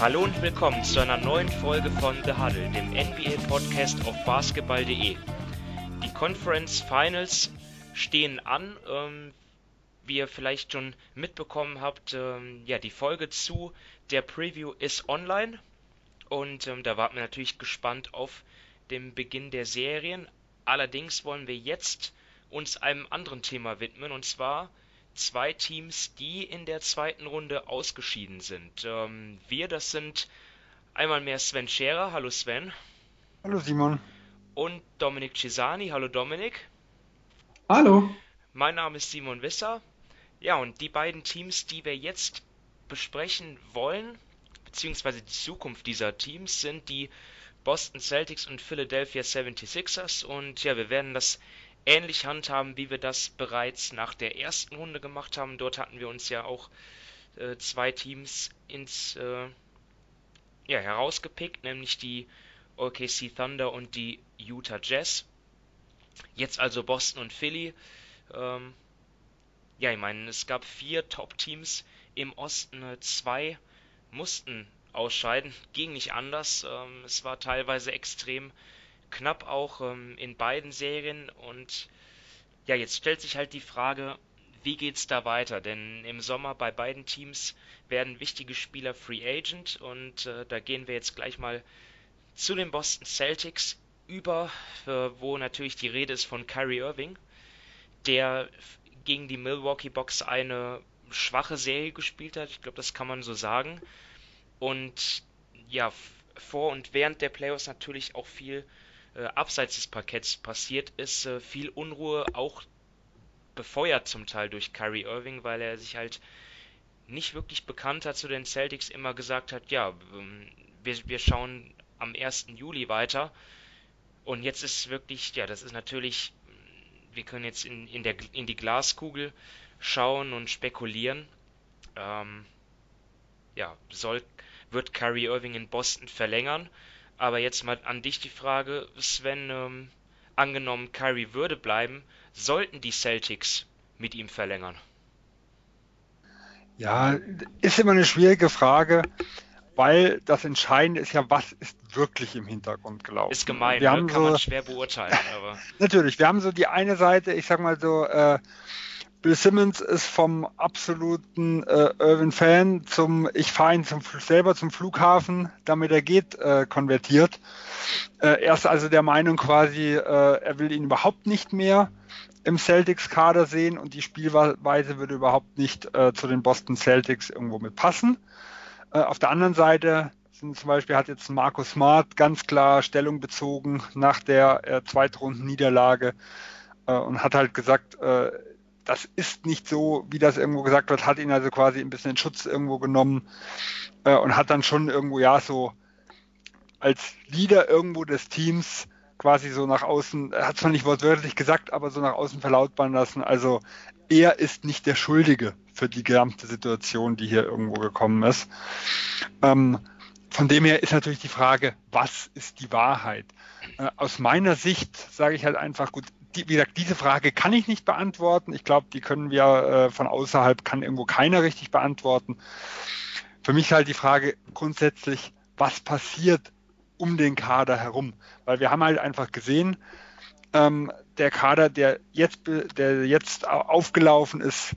Hallo und willkommen zu einer neuen Folge von The Huddle, dem NBA-Podcast auf basketball.de. Die Conference Finals stehen an. Ähm, wie ihr vielleicht schon mitbekommen habt, ähm, ja, die Folge zu der Preview ist online. Und ähm, da warten wir natürlich gespannt auf den Beginn der Serien. Allerdings wollen wir jetzt uns einem anderen Thema widmen, und zwar zwei Teams, die in der zweiten Runde ausgeschieden sind. Ähm, wir, das sind einmal mehr Sven Scherer. Hallo Sven. Hallo Simon. Und Dominik Cisani. Hallo Dominik. Hallo. Mein Name ist Simon Wisser. Ja, und die beiden Teams, die wir jetzt besprechen wollen, beziehungsweise die Zukunft dieser Teams, sind die Boston Celtics und Philadelphia 76ers. Und ja, wir werden das ähnlich handhaben, wie wir das bereits nach der ersten Runde gemacht haben. Dort hatten wir uns ja auch äh, zwei Teams ins äh, ja, herausgepickt, nämlich die OKC Thunder und die Utah Jazz. Jetzt also Boston und Philly. Ähm, ja, ich meine, es gab vier Top-Teams im Osten, äh, zwei mussten ausscheiden, ging nicht anders. Ähm, es war teilweise extrem knapp auch ähm, in beiden Serien und ja, jetzt stellt sich halt die Frage, wie geht's da weiter? Denn im Sommer bei beiden Teams werden wichtige Spieler Free Agent und äh, da gehen wir jetzt gleich mal zu den Boston Celtics über, äh, wo natürlich die Rede ist von Kyrie Irving, der gegen die Milwaukee Bucks eine schwache Serie gespielt hat. Ich glaube, das kann man so sagen. Und ja, vor und während der Playoffs natürlich auch viel äh, abseits des Parketts passiert ist, äh, viel Unruhe auch befeuert zum Teil durch Kyrie Irving, weil er sich halt nicht wirklich bekannt hat zu den Celtics, immer gesagt hat, ja, ähm, wir, wir schauen am 1. Juli weiter. Und jetzt ist wirklich, ja, das ist natürlich, wir können jetzt in, in, der, in die Glaskugel schauen und spekulieren. Ähm, ja, soll, wird Kyrie Irving in Boston verlängern? Aber jetzt mal an dich die Frage, Sven, ähm, angenommen Kyrie würde bleiben, sollten die Celtics mit ihm verlängern? Ja, ist immer eine schwierige Frage, weil das Entscheidende ist ja, was ist wirklich im Hintergrund gelaufen. Ist gemein, wir ne? haben kann so, man schwer beurteilen. Aber. Natürlich, wir haben so die eine Seite, ich sag mal so, äh, Bill Simmons ist vom absoluten äh, Irvin-Fan zum Ich fahre ihn zum, selber zum Flughafen, damit er geht, äh, konvertiert. Äh, er ist also der Meinung quasi, äh, er will ihn überhaupt nicht mehr im Celtics-Kader sehen und die Spielweise würde überhaupt nicht äh, zu den Boston Celtics irgendwo mit passen. Äh, auf der anderen Seite sind zum Beispiel hat jetzt Markus Smart ganz klar Stellung bezogen nach der äh, Zweitrunden-Niederlage äh, und hat halt gesagt, äh, das ist nicht so, wie das irgendwo gesagt wird, hat ihn also quasi ein bisschen in Schutz irgendwo genommen äh, und hat dann schon irgendwo, ja, so als Leader irgendwo des Teams quasi so nach außen, hat zwar nicht wortwörtlich gesagt, aber so nach außen verlautbaren lassen. Also er ist nicht der Schuldige für die gesamte Situation, die hier irgendwo gekommen ist. Ähm, von dem her ist natürlich die Frage, was ist die Wahrheit? Äh, aus meiner Sicht sage ich halt einfach, gut, die, wie gesagt, diese Frage kann ich nicht beantworten. Ich glaube, die können wir äh, von außerhalb, kann irgendwo keiner richtig beantworten. Für mich halt die Frage grundsätzlich, was passiert um den Kader herum? Weil wir haben halt einfach gesehen, ähm, der Kader, der jetzt, der jetzt aufgelaufen ist,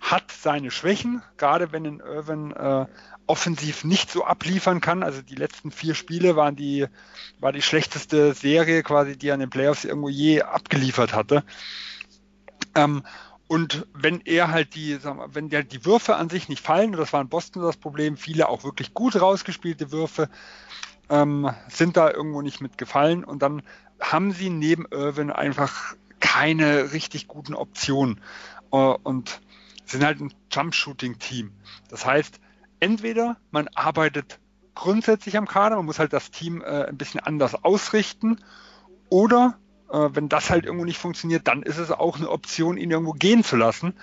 hat seine Schwächen, gerade wenn in Irvin äh, offensiv nicht so abliefern kann. Also die letzten vier Spiele waren die, war die schlechteste Serie quasi, die er in den Playoffs irgendwo je abgeliefert hatte. Ähm, und wenn er halt die, wir, wenn der, die Würfe an sich nicht fallen, das war in Boston das Problem, viele auch wirklich gut rausgespielte Würfe, ähm, sind da irgendwo nicht mitgefallen und dann haben sie neben Irvin einfach keine richtig guten Optionen äh, und sind halt ein Jump-Shooting-Team. Das heißt, entweder man arbeitet grundsätzlich am Kader, man muss halt das Team äh, ein bisschen anders ausrichten, oder äh, wenn das halt irgendwo nicht funktioniert, dann ist es auch eine Option, ihn irgendwo gehen zu lassen,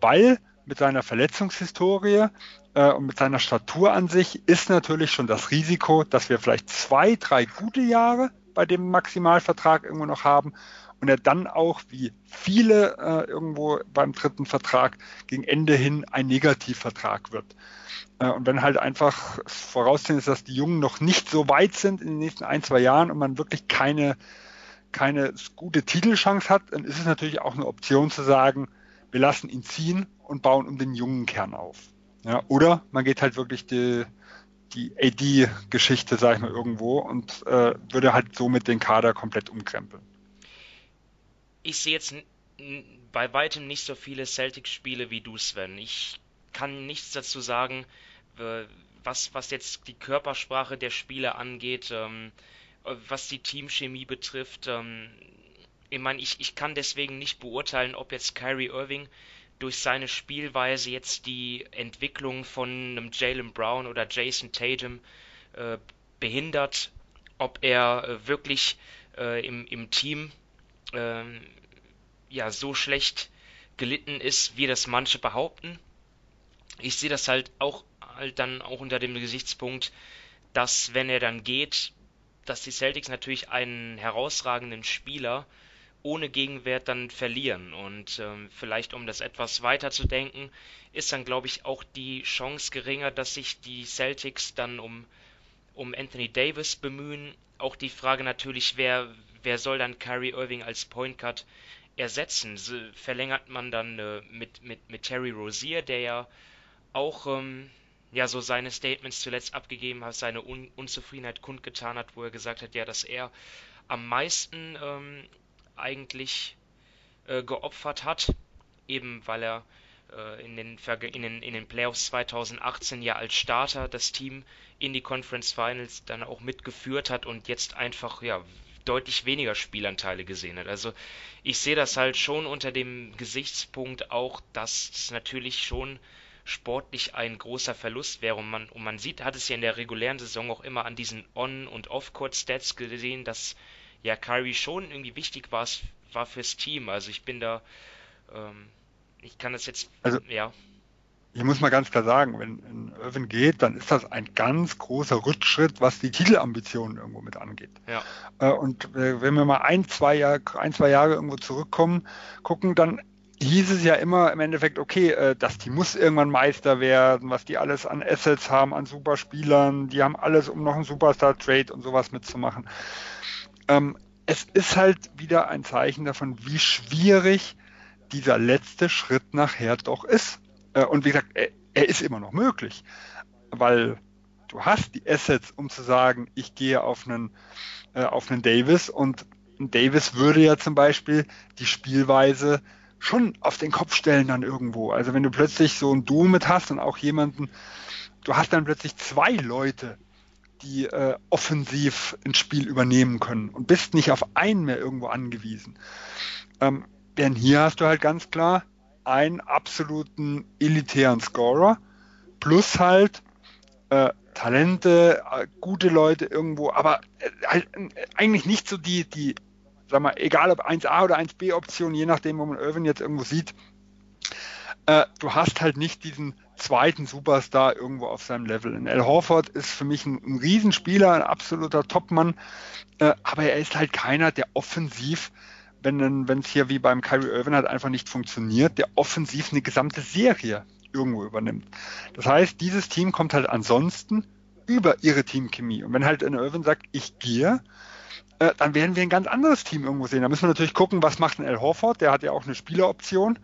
weil mit seiner Verletzungshistorie äh, und mit seiner Statur an sich ist natürlich schon das Risiko, dass wir vielleicht zwei, drei gute Jahre bei dem Maximalvertrag irgendwo noch haben und er dann auch, wie viele äh, irgendwo beim dritten Vertrag, gegen Ende hin ein Negativvertrag wird. Äh, und wenn halt einfach voraussehen ist, dass die Jungen noch nicht so weit sind in den nächsten ein, zwei Jahren und man wirklich keine, keine gute Titelchance hat, dann ist es natürlich auch eine Option zu sagen, wir lassen ihn ziehen und bauen um den jungen Kern auf. Ja, oder man geht halt wirklich die, die AD-Geschichte, sag ich mal, irgendwo und äh, würde halt somit den Kader komplett umkrempeln. Ich sehe jetzt bei weitem nicht so viele Celtics-Spiele wie du, Sven. Ich kann nichts dazu sagen, was, was jetzt die Körpersprache der Spieler angeht, ähm, was die Teamchemie betrifft. Ähm, ich meine, ich, ich kann deswegen nicht beurteilen, ob jetzt Kyrie Irving durch seine Spielweise jetzt die Entwicklung von einem Jalen Brown oder Jason Tatum äh, behindert, ob er äh, wirklich äh, im, im Team ähm, ja so schlecht gelitten ist, wie das manche behaupten. Ich sehe das halt auch halt dann auch unter dem Gesichtspunkt, dass wenn er dann geht, dass die Celtics natürlich einen herausragenden Spieler ohne Gegenwert dann verlieren. Und ähm, vielleicht, um das etwas weiter zu denken, ist dann, glaube ich, auch die Chance geringer, dass sich die Celtics dann um, um Anthony Davis bemühen. Auch die Frage natürlich, wer, wer soll dann Kyrie Irving als Point Guard ersetzen? Verlängert man dann äh, mit, mit, mit Terry Rozier, der ja auch ähm, ja so seine Statements zuletzt abgegeben hat, seine Un Unzufriedenheit kundgetan hat, wo er gesagt hat, ja, dass er am meisten ähm, eigentlich äh, geopfert hat, eben weil er äh, in, den, in, den, in den Playoffs 2018 ja als Starter das Team in die Conference Finals dann auch mitgeführt hat und jetzt einfach ja deutlich weniger Spielanteile gesehen hat. Also ich sehe das halt schon unter dem Gesichtspunkt auch, dass es natürlich schon sportlich ein großer Verlust wäre und man, und man sieht, hat es ja in der regulären Saison auch immer an diesen On- und Off-Court-Stats gesehen, dass ja Kyrie schon irgendwie wichtig war, war fürs Team. Also ich bin da, ähm, ich kann das jetzt, also, ja. Ich muss mal ganz klar sagen, wenn Irvin geht, dann ist das ein ganz großer Rückschritt, was die Titelambitionen irgendwo mit angeht. Ja. Äh, und wenn wir mal ein, zwei Jahre, ein, zwei Jahre irgendwo zurückkommen, gucken, dann hieß es ja immer im Endeffekt, okay, äh, das Team muss irgendwann Meister werden, was die alles an Assets haben, an Superspielern, die haben alles, um noch einen Superstar-Trade und sowas mitzumachen. Ähm, es ist halt wieder ein Zeichen davon, wie schwierig dieser letzte Schritt nachher doch ist. Äh, und wie gesagt, er, er, ist immer noch möglich, weil du hast die Assets, um zu sagen, ich gehe auf einen, äh, auf einen Davis und Davis würde ja zum Beispiel die Spielweise schon auf den Kopf stellen dann irgendwo. Also wenn du plötzlich so ein Duo mit hast und auch jemanden, du hast dann plötzlich zwei Leute, die äh, offensiv ins Spiel übernehmen können und bist nicht auf einen mehr irgendwo angewiesen. Ähm, denn hier hast du halt ganz klar einen absoluten elitären Scorer plus halt äh, Talente, äh, gute Leute irgendwo, aber äh, halt, äh, eigentlich nicht so die, die, sag mal, egal ob 1A oder 1B Option, je nachdem, wo man Irvin jetzt irgendwo sieht, äh, du hast halt nicht diesen zweiten Superstar irgendwo auf seinem Level. Und Al Horford ist für mich ein, ein Riesenspieler, ein absoluter Topmann, äh, aber er ist halt keiner, der offensiv, wenn es hier wie beim Kyrie Irving halt einfach nicht funktioniert, der offensiv eine gesamte Serie irgendwo übernimmt. Das heißt, dieses Team kommt halt ansonsten über ihre Teamchemie. Und wenn halt ein Irvin sagt, ich gehe, äh, dann werden wir ein ganz anderes Team irgendwo sehen. Da müssen wir natürlich gucken, was macht ein Al Horford, der hat ja auch eine Spieleroption.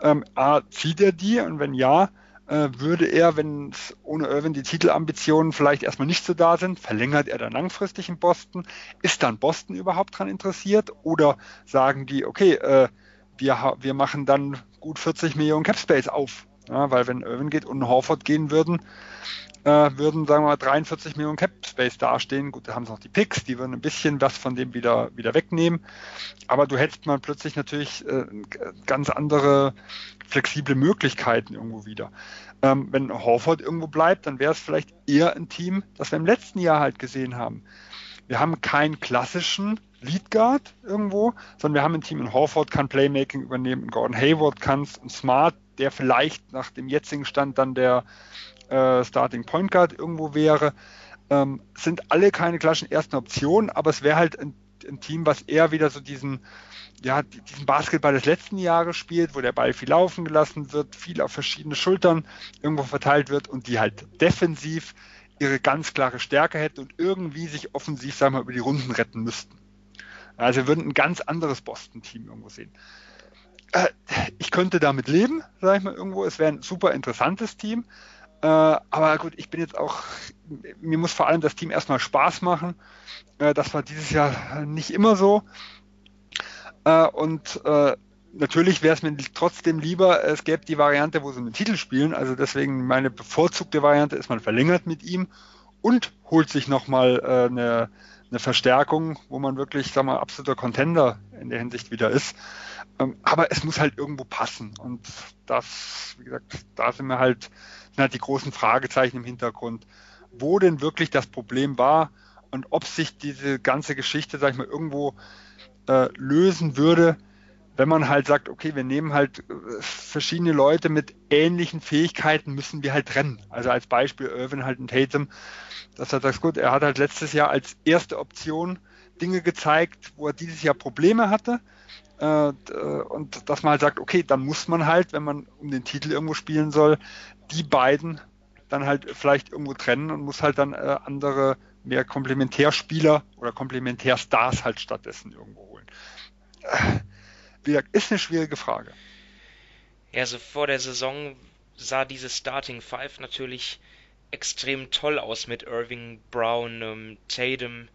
Ähm, A, zieht er die? Und wenn ja, äh, würde er, wenn ohne Irvin die Titelambitionen vielleicht erstmal nicht so da sind, verlängert er dann langfristig in Boston? Ist dann Boston überhaupt daran interessiert? Oder sagen die, okay, äh, wir, wir machen dann gut 40 Millionen Capspace auf? Ja, weil wenn Irvin geht und Horford gehen würden, äh, würden, sagen wir mal, 43 Millionen Cap Space dastehen. Gut, da haben sie noch die Picks, die würden ein bisschen was von dem wieder, wieder wegnehmen. Aber du hättest mal plötzlich natürlich äh, ganz andere flexible Möglichkeiten irgendwo wieder. Ähm, wenn Horford irgendwo bleibt, dann wäre es vielleicht eher ein Team, das wir im letzten Jahr halt gesehen haben. Wir haben keinen klassischen Lead Guard irgendwo, sondern wir haben ein Team in Horford kann Playmaking übernehmen, Gordon Hayward kann es, Smart, der vielleicht nach dem jetzigen Stand dann der äh, Starting Point Guard irgendwo wäre. Ähm, sind alle keine klassischen ersten Optionen, aber es wäre halt ein, ein, Team, was eher wieder so diesen, ja, diesen Basketball des letzten Jahres spielt, wo der Ball viel laufen gelassen wird, viel auf verschiedene Schultern irgendwo verteilt wird und die halt defensiv ihre ganz klare Stärke hätten und irgendwie sich offensiv, sagen wir mal, über die Runden retten müssten. Also wir würden ein ganz anderes Boston-Team irgendwo sehen. Äh, ich könnte damit leben, sage ich mal irgendwo. Es wäre ein super interessantes Team. Äh, aber gut, ich bin jetzt auch, mir muss vor allem das Team erstmal Spaß machen. Äh, das war dieses Jahr nicht immer so. Äh, und äh, natürlich wäre es mir trotzdem lieber, es gäbe die Variante, wo sie einen Titel spielen. Also deswegen meine bevorzugte Variante ist, man verlängert mit ihm und holt sich nochmal äh, eine, eine Verstärkung, wo man wirklich, sag mal, absoluter Contender in der Hinsicht wieder ist. Ähm, aber es muss halt irgendwo passen. Und das, wie gesagt, da sind wir halt, sind halt die großen Fragezeichen im Hintergrund, wo denn wirklich das Problem war und ob sich diese ganze Geschichte, sag ich mal, irgendwo äh, lösen würde, wenn man halt sagt, okay, wir nehmen halt äh, verschiedene Leute mit ähnlichen Fähigkeiten, müssen wir halt trennen. Also als Beispiel Irvin halt ein Tatum, dass er sagt, gut, er hat halt letztes Jahr als erste Option Dinge gezeigt, wo er dieses Jahr Probleme hatte. Äh, äh, und dass man halt sagt, okay, dann muss man halt, wenn man um den Titel irgendwo spielen soll, die beiden dann halt vielleicht irgendwo trennen und muss halt dann andere mehr Komplementärspieler oder Komplementärstars halt stattdessen irgendwo holen gesagt, ist eine schwierige Frage. Ja, also vor der Saison sah diese Starting Five natürlich extrem toll aus mit Irving, Brown, ähm, Tatum,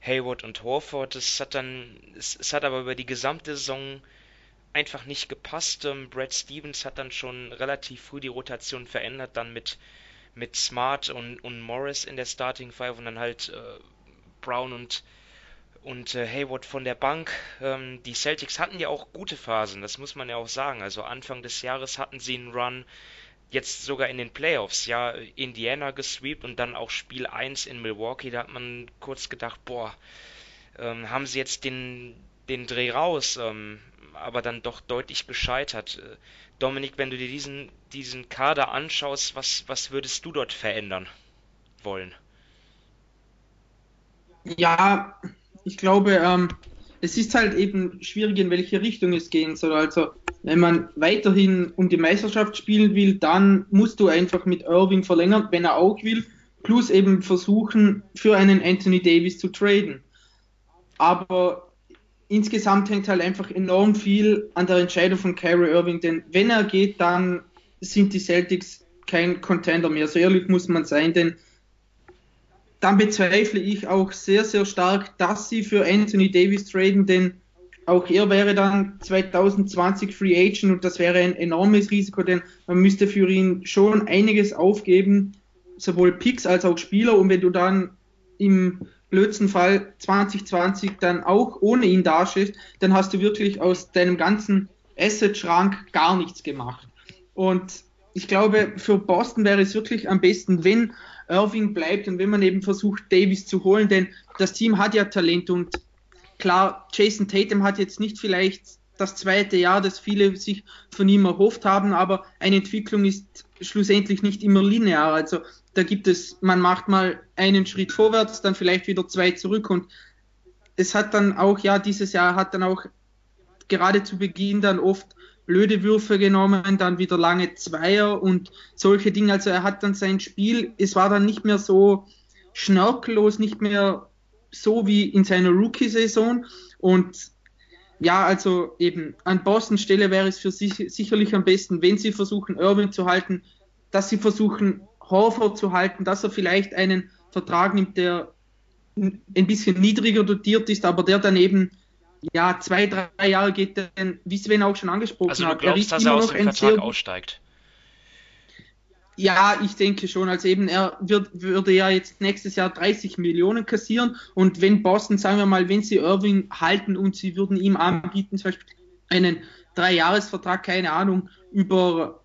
Hayward und Horford. Es hat dann, es, es, hat aber über die gesamte Saison einfach nicht gepasst. Ähm, Brad Stevens hat dann schon relativ früh die Rotation verändert, dann mit, mit Smart und, und Morris in der Starting Five und dann halt äh, Brown und und äh, Hayward von der Bank. Ähm, die Celtics hatten ja auch gute Phasen, das muss man ja auch sagen. Also Anfang des Jahres hatten sie einen Run, jetzt sogar in den Playoffs, ja, Indiana gesweept und dann auch Spiel 1 in Milwaukee. Da hat man kurz gedacht, boah, ähm, haben sie jetzt den, den Dreh raus, ähm, aber dann doch deutlich gescheitert. Äh, Dominik, wenn du dir diesen, diesen Kader anschaust, was, was würdest du dort verändern wollen? Ja, ich glaube, ähm, es ist halt eben schwierig, in welche Richtung es gehen soll. Also, wenn man weiterhin um die Meisterschaft spielen will, dann musst du einfach mit Irving verlängern, wenn er auch will, plus eben versuchen, für einen Anthony Davis zu traden. Aber insgesamt hängt halt einfach enorm viel an der Entscheidung von Kyrie Irving, denn wenn er geht, dann sind die Celtics kein Contender mehr. So ehrlich muss man sein, denn dann bezweifle ich auch sehr, sehr stark, dass sie für Anthony Davis traden, denn auch er wäre dann 2020 Free Agent und das wäre ein enormes Risiko, denn man müsste für ihn schon einiges aufgeben, sowohl Picks als auch Spieler. Und wenn du dann im blödsten Fall 2020 dann auch ohne ihn dastehst, dann hast du wirklich aus deinem ganzen Asset-Schrank gar nichts gemacht. Und ich glaube, für Boston wäre es wirklich am besten, wenn Irving bleibt und wenn man eben versucht, Davis zu holen, denn das Team hat ja Talent und klar, Jason Tatum hat jetzt nicht vielleicht das zweite Jahr, das viele sich von ihm erhofft haben, aber eine Entwicklung ist schlussendlich nicht immer linear. Also da gibt es, man macht mal einen Schritt vorwärts, dann vielleicht wieder zwei zurück und es hat dann auch, ja, dieses Jahr hat dann auch gerade zu Beginn dann oft blöde Würfe genommen, dann wieder lange Zweier und solche Dinge. Also er hat dann sein Spiel, es war dann nicht mehr so schnörkellos, nicht mehr so wie in seiner Rookie-Saison. Und ja, also eben an Boston Stelle wäre es für sich sicherlich am besten, wenn sie versuchen, Irving zu halten, dass sie versuchen, Horford zu halten, dass er vielleicht einen Vertrag nimmt, der ein bisschen niedriger dotiert ist, aber der dann eben ja, zwei, drei Jahre geht denn, wie Sven auch schon angesprochen also hat. Also du glaubst, dass er aus dem Vertrag aussteigt? Ja, ich denke schon. Also eben, er wird, würde ja jetzt nächstes Jahr 30 Millionen kassieren und wenn Boston, sagen wir mal, wenn sie Irving halten und sie würden ihm anbieten, zum Beispiel einen Dreijahresvertrag, keine Ahnung, über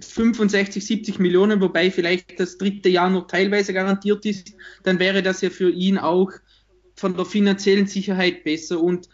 65, 70 Millionen, wobei vielleicht das dritte Jahr noch teilweise garantiert ist, dann wäre das ja für ihn auch von der finanziellen Sicherheit besser und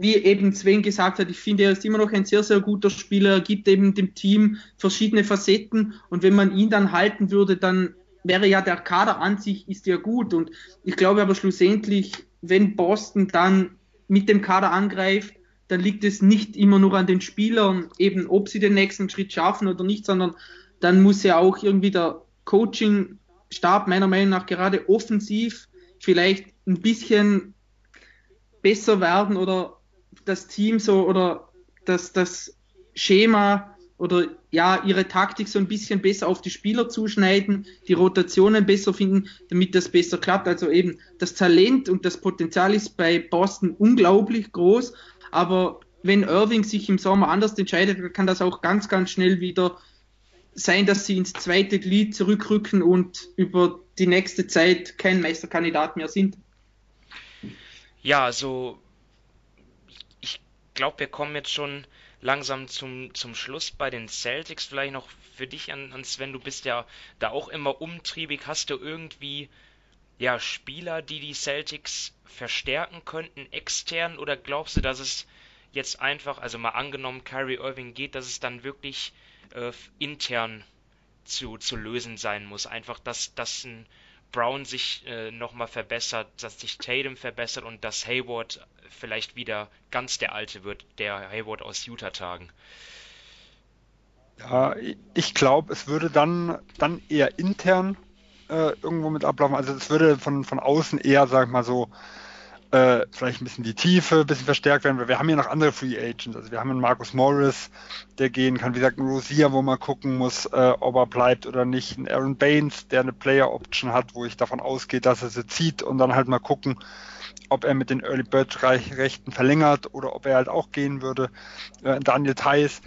wie eben Sven gesagt hat, ich finde, er ist immer noch ein sehr, sehr guter Spieler, er gibt eben dem Team verschiedene Facetten und wenn man ihn dann halten würde, dann wäre ja der Kader an sich ist ja gut und ich glaube aber schlussendlich, wenn Boston dann mit dem Kader angreift, dann liegt es nicht immer nur an den Spielern, eben ob sie den nächsten Schritt schaffen oder nicht, sondern dann muss ja auch irgendwie der Coaching-Stab meiner Meinung nach gerade offensiv vielleicht ein bisschen besser werden oder das Team so oder das, das Schema oder ja, ihre Taktik so ein bisschen besser auf die Spieler zuschneiden, die Rotationen besser finden, damit das besser klappt. Also eben das Talent und das Potenzial ist bei Boston unglaublich groß, aber wenn Irving sich im Sommer anders entscheidet, kann das auch ganz, ganz schnell wieder sein, dass sie ins zweite Glied zurückrücken und über die nächste Zeit kein Meisterkandidat mehr sind. Ja, also glaube, wir kommen jetzt schon langsam zum, zum Schluss bei den Celtics. Vielleicht noch für dich an, Sven, du bist ja da auch immer umtriebig. Hast du irgendwie ja, Spieler, die die Celtics verstärken könnten extern oder glaubst du, dass es jetzt einfach, also mal angenommen, Kyrie Irving geht, dass es dann wirklich äh, intern zu, zu lösen sein muss. Einfach, dass, dass ein Brown sich äh, nochmal verbessert, dass sich Tatum verbessert und dass Hayward vielleicht wieder ganz der Alte wird, der Hayward aus Utah-Tagen. Ja, ich glaube, es würde dann, dann eher intern äh, irgendwo mit ablaufen. Also es würde von, von außen eher, sag ich mal so, äh, vielleicht ein bisschen die Tiefe ein bisschen verstärkt werden, weil wir haben ja noch andere Free Agents. Also wir haben einen Marcus Morris, der gehen kann, wie gesagt, einen Rosier, wo man gucken muss, äh, ob er bleibt oder nicht. Ein Aaron Baines, der eine Player Option hat, wo ich davon ausgehe, dass er sie zieht und dann halt mal gucken, ob er mit den Early Bird Rechten verlängert oder ob er halt auch gehen würde. Äh, Daniel Theiss,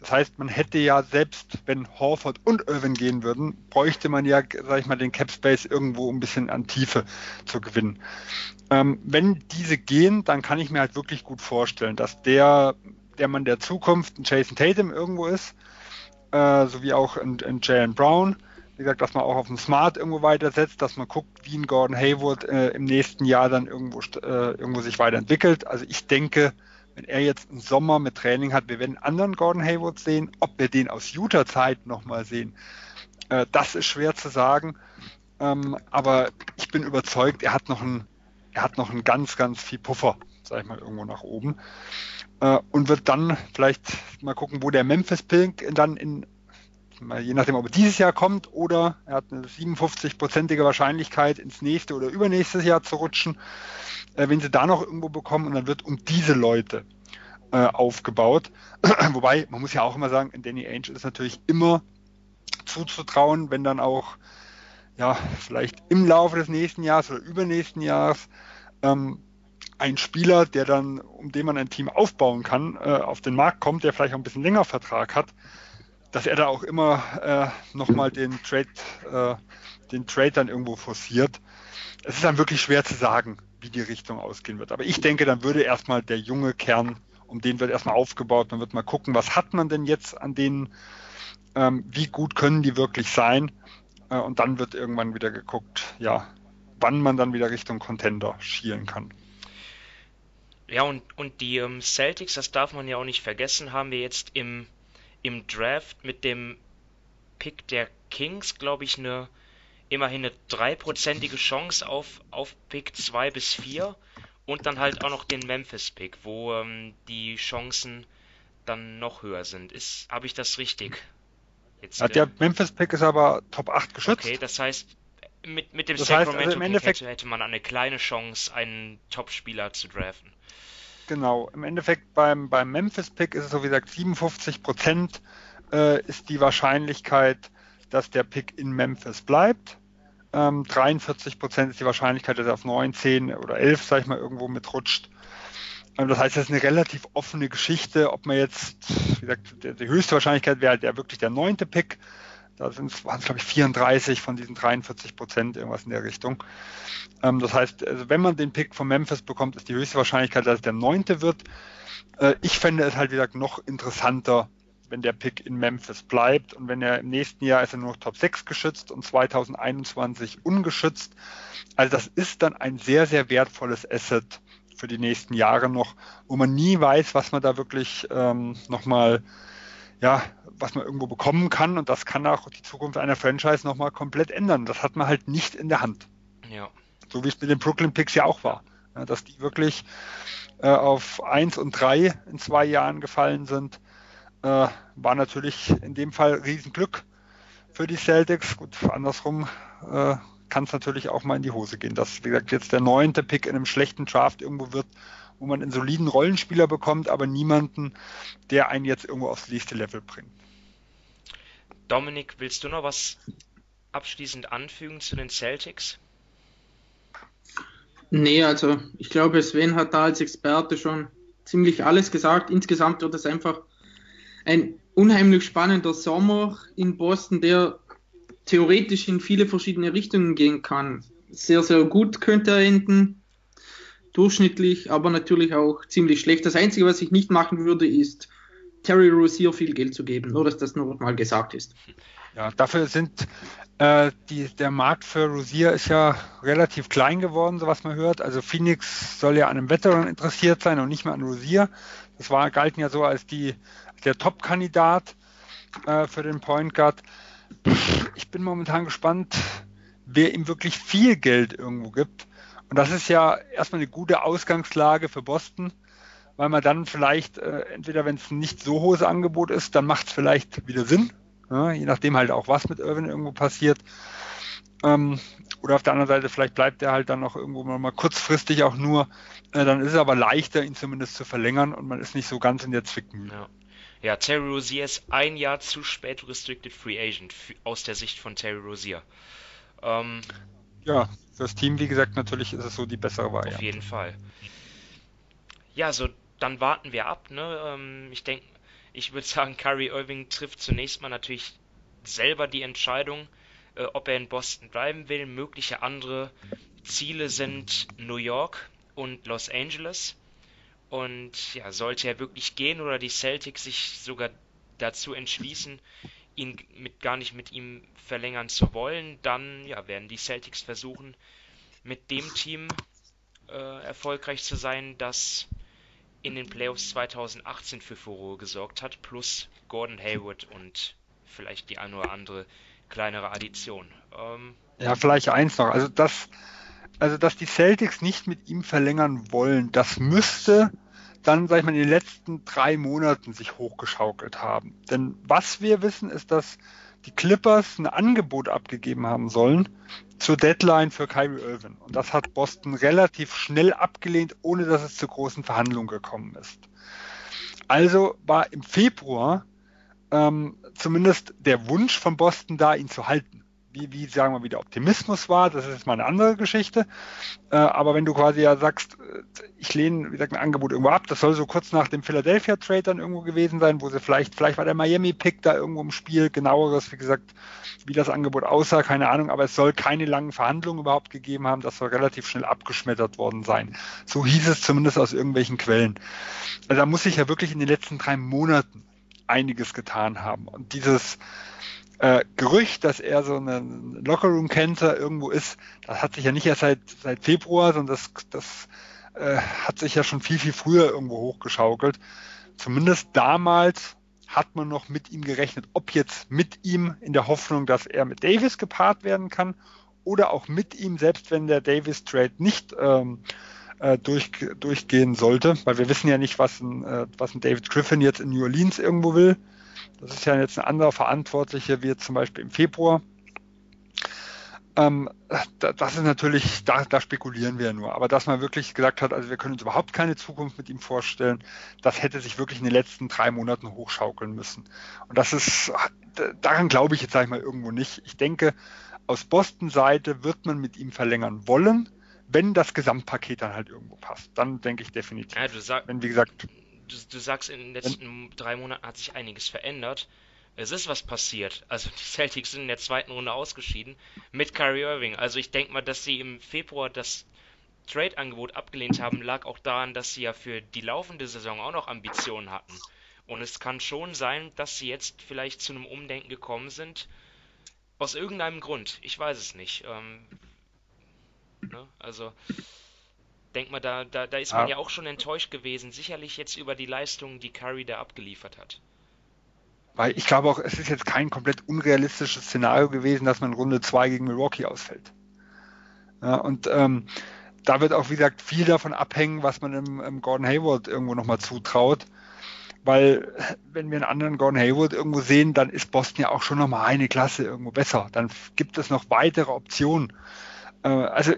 das heißt, man hätte ja selbst, wenn Horford und Irvin gehen würden, bräuchte man ja, sag ich mal, den Cap Space irgendwo ein bisschen an Tiefe zu gewinnen. Ähm, wenn diese gehen, dann kann ich mir halt wirklich gut vorstellen, dass der, der Mann der Zukunft ein Jason Tatum irgendwo ist, äh, sowie auch ein, ein Jalen Brown. Wie gesagt, dass man auch auf den Smart irgendwo weitersetzt, dass man guckt, wie ein Gordon Hayward äh, im nächsten Jahr dann irgendwo, äh, irgendwo sich weiterentwickelt. Also ich denke, wenn er jetzt einen Sommer mit Training hat, wir werden einen anderen Gordon Hayward sehen. Ob wir den aus Utah-Zeit nochmal sehen, äh, das ist schwer zu sagen. Ähm, aber ich bin überzeugt, er hat noch einen, er hat noch einen ganz, ganz viel Puffer, sag ich mal, irgendwo nach oben. Äh, und wird dann vielleicht mal gucken, wo der Memphis Pink dann in je nachdem, ob er dieses Jahr kommt oder er hat eine 57-prozentige Wahrscheinlichkeit, ins nächste oder übernächstes Jahr zu rutschen äh, wenn sie da noch irgendwo bekommen und dann wird um diese Leute äh, aufgebaut. Wobei, man muss ja auch immer sagen, in Danny Ainge ist natürlich immer zuzutrauen, wenn dann auch ja, vielleicht im Laufe des nächsten Jahres oder übernächsten Jahres ähm, ein Spieler, der dann, um den man ein Team aufbauen kann, äh, auf den Markt kommt, der vielleicht auch ein bisschen länger Vertrag hat, dass er da auch immer äh, nochmal den Trade, äh, den Trade dann irgendwo forciert. Es ist dann wirklich schwer zu sagen, wie die Richtung ausgehen wird. Aber ich denke, dann würde erstmal der junge Kern, um den wird erstmal aufgebaut, man wird mal gucken, was hat man denn jetzt an denen, ähm, wie gut können die wirklich sein. Äh, und dann wird irgendwann wieder geguckt, ja, wann man dann wieder Richtung Contender schielen kann. Ja, und, und die ähm, Celtics, das darf man ja auch nicht vergessen, haben wir jetzt im, im Draft mit dem Pick der Kings, glaube ich, eine immerhin eine dreiprozentige Chance auf, auf Pick 2 bis 4 und dann halt auch noch den Memphis-Pick, wo ähm, die Chancen dann noch höher sind. Habe ich das richtig? Jetzt, der Memphis-Pick ist aber Top 8 geschützt. Okay, das heißt, mit, mit dem das Sacramento heißt, also hätte, hätte man eine kleine Chance, einen Top-Spieler zu draften. Genau, im Endeffekt beim, beim Memphis-Pick ist es so wie gesagt 57 Prozent äh, ist die Wahrscheinlichkeit, dass der Pick in Memphis bleibt. Ähm, 43 Prozent ist die Wahrscheinlichkeit, dass er auf 9, 10 oder 11, sag ich mal, irgendwo mitrutscht. Ähm, das heißt, das ist eine relativ offene Geschichte, ob man jetzt, wie gesagt, die, höchste Wahrscheinlichkeit wäre der wirklich der neunte Pick. Da sind es, glaube ich, 34 von diesen 43 Prozent, irgendwas in der Richtung. Ähm, das heißt, also wenn man den Pick von Memphis bekommt, ist die höchste Wahrscheinlichkeit, dass es der neunte wird. Äh, ich fände es halt, wie gesagt, noch interessanter, wenn der Pick in Memphis bleibt. Und wenn er im nächsten Jahr ist er nur noch Top 6 geschützt und 2021 ungeschützt. Also das ist dann ein sehr, sehr wertvolles Asset für die nächsten Jahre noch, wo man nie weiß, was man da wirklich ähm, nochmal, ja, was man irgendwo bekommen kann. Und das kann auch die Zukunft einer Franchise nochmal komplett ändern. Das hat man halt nicht in der Hand. Ja. So wie es mit den Brooklyn Picks ja auch war. Ja, dass die wirklich äh, auf 1 und 3 in zwei Jahren gefallen sind, äh, war natürlich in dem Fall Riesenglück für die Celtics. Gut, andersrum äh, kann es natürlich auch mal in die Hose gehen, dass, wie gesagt, jetzt der neunte Pick in einem schlechten Draft irgendwo wird, wo man einen soliden Rollenspieler bekommt, aber niemanden, der einen jetzt irgendwo aufs nächste Level bringt. Dominik, willst du noch was abschließend anfügen zu den Celtics? Nee, also ich glaube, Sven hat da als Experte schon ziemlich alles gesagt. Insgesamt wird es einfach ein unheimlich spannender Sommer in Boston, der theoretisch in viele verschiedene Richtungen gehen kann. Sehr, sehr gut könnte er enden, durchschnittlich, aber natürlich auch ziemlich schlecht. Das Einzige, was ich nicht machen würde, ist Terry Rozier viel Geld zu geben, nur dass das nur mal gesagt ist. Ja, dafür sind äh, die, der Markt für Rosier ist ja relativ klein geworden, so was man hört. Also Phoenix soll ja an einem Veteran interessiert sein und nicht mehr an Rosier. Das war galten ja so als die der Top-Kandidat äh, für den Point Guard. Ich bin momentan gespannt, wer ihm wirklich viel Geld irgendwo gibt. Und das ist ja erstmal eine gute Ausgangslage für Boston, weil man dann vielleicht, äh, entweder wenn es ein nicht so hohes Angebot ist, dann macht es vielleicht wieder Sinn, ja, je nachdem halt auch, was mit Irvin irgendwo passiert. Ähm, oder auf der anderen Seite, vielleicht bleibt er halt dann noch irgendwo mal kurzfristig auch nur. Äh, dann ist es aber leichter, ihn zumindest zu verlängern und man ist nicht so ganz in der Zwickmühle. Ja. Ja, Terry Rozier ist ein Jahr zu spät Restricted Free Agent aus der Sicht von Terry Rozier. Ähm, ja, fürs Team, wie gesagt, natürlich ist es so die bessere Variante. Auf jeden Fall. Ja, so dann warten wir ab. Ne? Ähm, ich denke, ich würde sagen, Kyrie Irving trifft zunächst mal natürlich selber die Entscheidung, äh, ob er in Boston bleiben will. Mögliche andere Ziele sind New York und Los Angeles. Und ja, sollte er wirklich gehen oder die Celtics sich sogar dazu entschließen, ihn mit gar nicht mit ihm verlängern zu wollen, dann ja, werden die Celtics versuchen, mit dem Team äh, erfolgreich zu sein, das in den Playoffs 2018 für Furore gesorgt hat, plus Gordon Hayward und vielleicht die eine oder andere kleinere Addition. Ähm, ja, vielleicht eins noch. Also das, also dass die Celtics nicht mit ihm verlängern wollen, das müsste dann, sag ich mal, in den letzten drei Monaten sich hochgeschaukelt haben. Denn was wir wissen, ist, dass die Clippers ein Angebot abgegeben haben sollen zur Deadline für Kyrie Irving. Und das hat Boston relativ schnell abgelehnt, ohne dass es zu großen Verhandlungen gekommen ist. Also war im Februar ähm, zumindest der Wunsch von Boston da, ihn zu halten wie, wie sagen wir, wie der Optimismus war, das ist mal eine andere Geschichte. Äh, aber wenn du quasi ja sagst, äh, ich lehne, wie gesagt, ein Angebot irgendwo ab, das soll so kurz nach dem Philadelphia Trade dann irgendwo gewesen sein, wo sie vielleicht, vielleicht war der Miami Pick da irgendwo im Spiel, genaueres, wie gesagt, wie das Angebot aussah, keine Ahnung, aber es soll keine langen Verhandlungen überhaupt gegeben haben, das soll relativ schnell abgeschmettert worden sein. So hieß es zumindest aus irgendwelchen Quellen. Also da muss sich ja wirklich in den letzten drei Monaten einiges getan haben. Und dieses, äh, Gerücht, dass er so ein Lockerroom-Cancer irgendwo ist, das hat sich ja nicht erst seit, seit Februar, sondern das, das äh, hat sich ja schon viel, viel früher irgendwo hochgeschaukelt. Zumindest damals hat man noch mit ihm gerechnet, ob jetzt mit ihm in der Hoffnung, dass er mit Davis gepaart werden kann oder auch mit ihm, selbst wenn der Davis-Trade nicht ähm, äh, durch, durchgehen sollte, weil wir wissen ja nicht, was ein, äh, was ein David Griffin jetzt in New Orleans irgendwo will. Das ist ja jetzt ein anderer Verantwortlicher, wie zum Beispiel im Februar. Ähm, das ist natürlich, da, da, spekulieren wir nur. Aber dass man wirklich gesagt hat, also wir können uns überhaupt keine Zukunft mit ihm vorstellen, das hätte sich wirklich in den letzten drei Monaten hochschaukeln müssen. Und das ist, daran glaube ich jetzt, sage ich mal, irgendwo nicht. Ich denke, aus Boston-Seite wird man mit ihm verlängern wollen, wenn das Gesamtpaket dann halt irgendwo passt. Dann denke ich definitiv. Ja, wenn, wie gesagt, du, du sagst, in den letzten drei Monaten hat sich einiges verändert. Es ist was passiert. Also die Celtics sind in der zweiten Runde ausgeschieden mit Kyrie Irving. Also ich denke mal, dass sie im Februar das Trade-Angebot abgelehnt haben, lag auch daran, dass sie ja für die laufende Saison auch noch Ambitionen hatten. Und es kann schon sein, dass sie jetzt vielleicht zu einem Umdenken gekommen sind. Aus irgendeinem Grund. Ich weiß es nicht. Ähm, ne? Also denk mal, da, da, da ist man ja. ja auch schon enttäuscht gewesen, sicherlich jetzt über die Leistungen, die Curry da abgeliefert hat. Weil ich glaube auch, es ist jetzt kein komplett unrealistisches Szenario gewesen, dass man Runde 2 gegen Milwaukee ausfällt. Ja, und ähm, da wird auch, wie gesagt, viel davon abhängen, was man im, im Gordon Hayward irgendwo nochmal zutraut. Weil wenn wir einen anderen Gordon Hayward irgendwo sehen, dann ist Boston ja auch schon nochmal eine Klasse irgendwo besser. Dann gibt es noch weitere Optionen. Äh, also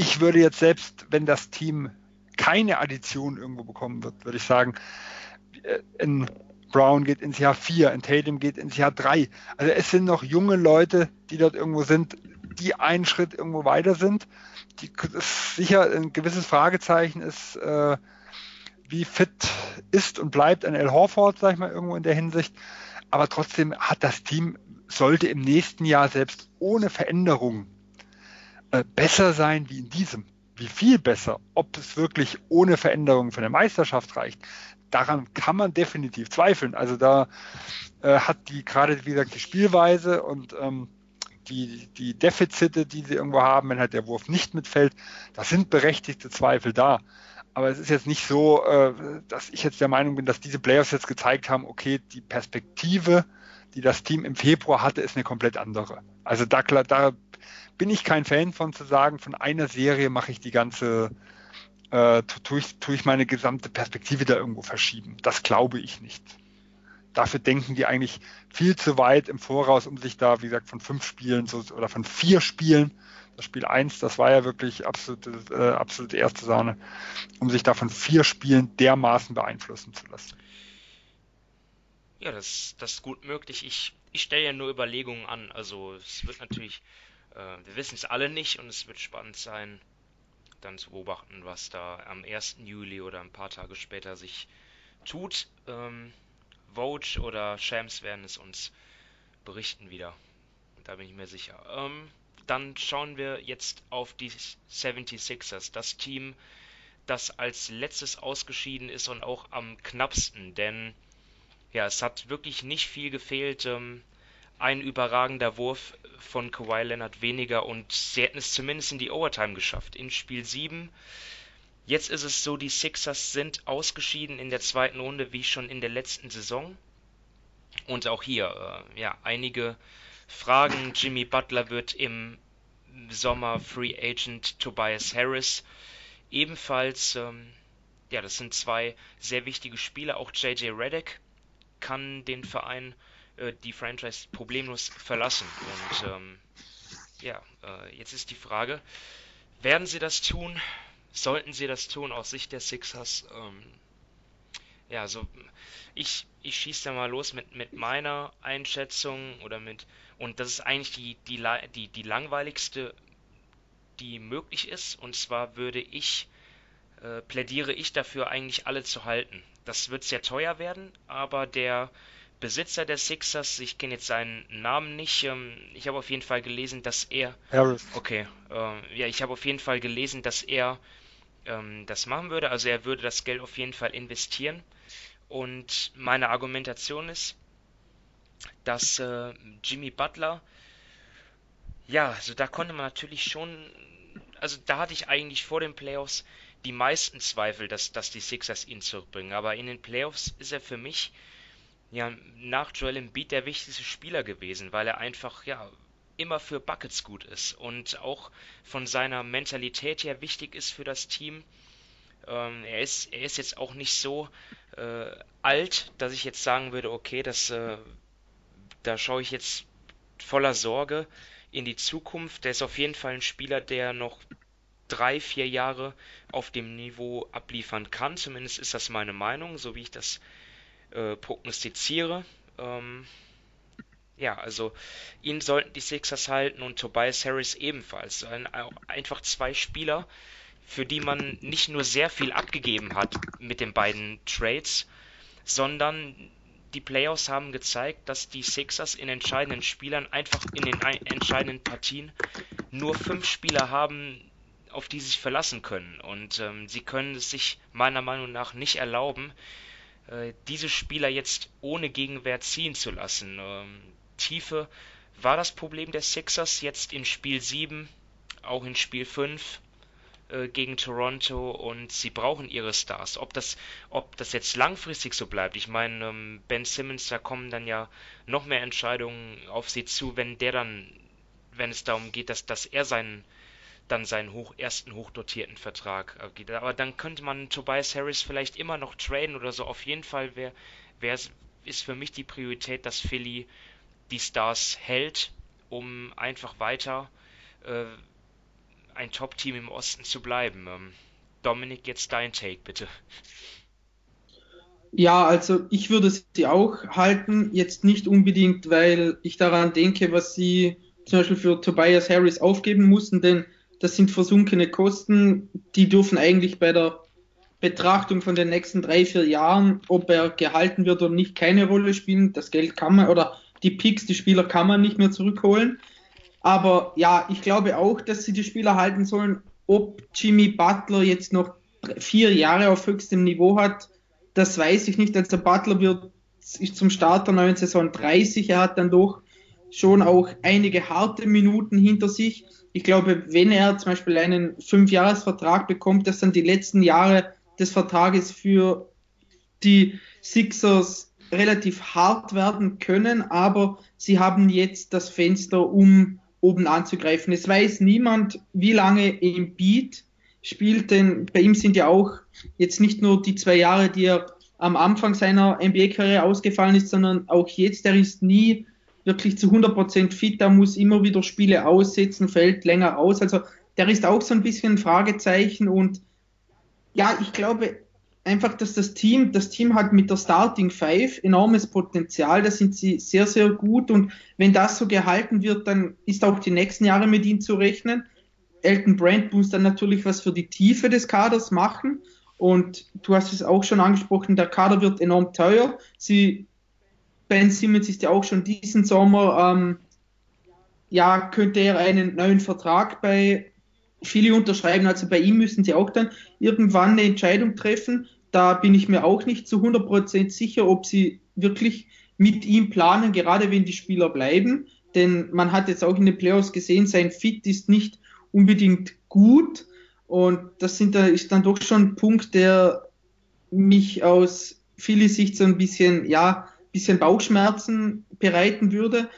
ich würde jetzt selbst, wenn das Team keine Addition irgendwo bekommen wird, würde ich sagen, äh, in Brown geht ins Jahr 4, in Tatum geht ins Jahr 3. Also es sind noch junge Leute, die dort irgendwo sind, die einen Schritt irgendwo weiter sind. Die, sicher ein gewisses Fragezeichen ist, äh, wie fit ist und bleibt ein Al Horford, sag ich mal, irgendwo in der Hinsicht. Aber trotzdem hat das Team, sollte im nächsten Jahr selbst ohne Veränderung äh, besser sein wie in diesem. Wie viel besser? Ob es wirklich ohne Veränderung für eine Meisterschaft reicht, daran kann man definitiv zweifeln. Also da äh, hat die gerade, wie gesagt, die Spielweise und ähm, die, die Defizite, die sie irgendwo haben, wenn halt der Wurf nicht mitfällt, da sind berechtigte Zweifel da. Aber es ist jetzt nicht so, äh, dass ich jetzt der Meinung bin, dass diese Playoffs jetzt gezeigt haben, okay, die Perspektive, die das Team im Februar hatte, ist eine komplett andere. Also da, da bin ich kein Fan von zu sagen, von einer Serie mache ich die ganze, äh, tue, ich, tue ich meine gesamte Perspektive da irgendwo verschieben. Das glaube ich nicht dafür denken die eigentlich viel zu weit im Voraus, um sich da, wie gesagt, von fünf Spielen so, oder von vier Spielen, das Spiel eins, das war ja wirklich absolute, äh, absolute erste Sahne, um sich da von vier Spielen dermaßen beeinflussen zu lassen. Ja, das, das ist gut möglich. Ich, ich stelle ja nur Überlegungen an. Also es wird natürlich, wir wissen es alle nicht und es wird spannend sein, dann zu beobachten, was da am 1. Juli oder ein paar Tage später sich tut. Ähm, Vogue oder Shams werden es uns berichten wieder. Da bin ich mir sicher. Ähm, dann schauen wir jetzt auf die 76ers, das Team, das als letztes ausgeschieden ist und auch am knappsten, denn ja, es hat wirklich nicht viel gefehlt. Ähm, ein überragender Wurf von Kawhi Leonard weniger und sie hätten es zumindest in die Overtime geschafft. In Spiel 7 Jetzt ist es so, die Sixers sind ausgeschieden in der zweiten Runde, wie schon in der letzten Saison. Und auch hier, äh, ja, einige Fragen. Jimmy Butler wird im Sommer Free Agent Tobias Harris ebenfalls, ähm, ja, das sind zwei sehr wichtige Spieler. Auch JJ Redick kann den Verein, äh, die Franchise problemlos verlassen. Und ähm, ja, äh, jetzt ist die Frage, werden sie das tun? sollten sie das tun aus Sicht der Sixers. Ähm, ja, so ich, ich schieße da mal los mit, mit meiner Einschätzung oder mit und das ist eigentlich die, die, die, die langweiligste, die möglich ist. Und zwar würde ich, äh, plädiere ich dafür, eigentlich alle zu halten. Das wird sehr teuer werden, aber der Besitzer der Sixers, ich kenne jetzt seinen Namen nicht, ähm, ich habe auf jeden Fall gelesen, dass er. Harris. Okay, äh, ja, ich habe auf jeden Fall gelesen, dass er ähm, das machen würde. Also er würde das Geld auf jeden Fall investieren. Und meine Argumentation ist, dass äh, Jimmy Butler, ja, also da konnte man natürlich schon, also da hatte ich eigentlich vor den Playoffs die meisten Zweifel, dass, dass die Sixers ihn zurückbringen. Aber in den Playoffs ist er für mich ja nach Joel Embiid der wichtigste Spieler gewesen, weil er einfach ja immer für Buckets gut ist und auch von seiner Mentalität her wichtig ist für das Team. Ähm, er, ist, er ist jetzt auch nicht so äh, alt, dass ich jetzt sagen würde, okay, das, äh, da schaue ich jetzt voller Sorge in die Zukunft. Der ist auf jeden Fall ein Spieler, der noch drei, vier Jahre auf dem Niveau abliefern kann. Zumindest ist das meine Meinung, so wie ich das äh, prognostiziere. Ähm, ja, also ihn sollten die Sixers halten und Tobias Harris ebenfalls. Einfach zwei Spieler, für die man nicht nur sehr viel abgegeben hat mit den beiden Trades, sondern die Playoffs haben gezeigt, dass die Sixers in entscheidenden Spielern einfach in den entscheidenden Partien nur fünf Spieler haben, auf die sie sich verlassen können. Und ähm, sie können es sich meiner Meinung nach nicht erlauben, äh, diese Spieler jetzt ohne Gegenwehr ziehen zu lassen. Ähm, Tiefe war das Problem der Sixers jetzt in Spiel 7, auch in Spiel 5 äh, gegen Toronto und sie brauchen ihre Stars. Ob das, ob das jetzt langfristig so bleibt, ich meine, ähm, Ben Simmons, da kommen dann ja noch mehr Entscheidungen auf sie zu, wenn der dann, wenn es darum geht, dass, dass er seinen dann seinen hoch, ersten hochdotierten Vertrag abgeht. Aber dann könnte man Tobias Harris vielleicht immer noch traden oder so. Auf jeden Fall wäre wär, ist für mich die Priorität, dass Philly die Stars hält, um einfach weiter äh, ein Top-Team im Osten zu bleiben. Ähm, Dominik, jetzt dein Take, bitte. Ja, also ich würde sie auch halten, jetzt nicht unbedingt, weil ich daran denke, was sie zum Beispiel für Tobias Harris aufgeben mussten, denn das sind versunkene Kosten, die dürfen eigentlich bei der Betrachtung von den nächsten drei, vier Jahren, ob er gehalten wird oder nicht, keine Rolle spielen. Das Geld kann man oder die Picks, die Spieler kann man nicht mehr zurückholen. Aber ja, ich glaube auch, dass sie die Spieler halten sollen. Ob Jimmy Butler jetzt noch vier Jahre auf höchstem Niveau hat, das weiß ich nicht. Also Butler wird ist zum Start der neuen Saison 30. Er hat dann doch schon auch einige harte Minuten hinter sich. Ich glaube, wenn er zum Beispiel einen Fünfjahresvertrag bekommt, dass dann die letzten Jahre des Vertrages für die Sixers relativ hart werden können, aber sie haben jetzt das Fenster, um oben anzugreifen. Es weiß niemand, wie lange im Beat spielt, denn bei ihm sind ja auch jetzt nicht nur die zwei Jahre, die er am Anfang seiner NBA-Karriere ausgefallen ist, sondern auch jetzt, der ist nie wirklich zu 100% fit, der muss immer wieder Spiele aussetzen, fällt länger aus, also der ist auch so ein bisschen ein Fragezeichen und ja, ich glaube einfach, dass das Team, das Team hat mit der Starting Five enormes Potenzial, da sind sie sehr, sehr gut und wenn das so gehalten wird, dann ist auch die nächsten Jahre mit ihnen zu rechnen. Elton Brand muss dann natürlich was für die Tiefe des Kaders machen und du hast es auch schon angesprochen, der Kader wird enorm teuer. Sie, Ben Simmons ist ja auch schon diesen Sommer, ähm, ja, könnte er einen neuen Vertrag bei viele unterschreiben. Also bei ihm müssen sie auch dann irgendwann eine Entscheidung treffen. Da bin ich mir auch nicht zu 100% sicher, ob sie wirklich mit ihm planen, gerade wenn die Spieler bleiben. Denn man hat jetzt auch in den Playoffs gesehen, sein Fit ist nicht unbedingt gut. Und das sind ist dann doch schon ein Punkt, der mich aus vieler Sicht so ein bisschen, ja, bisschen Bauchschmerzen bereiten würde.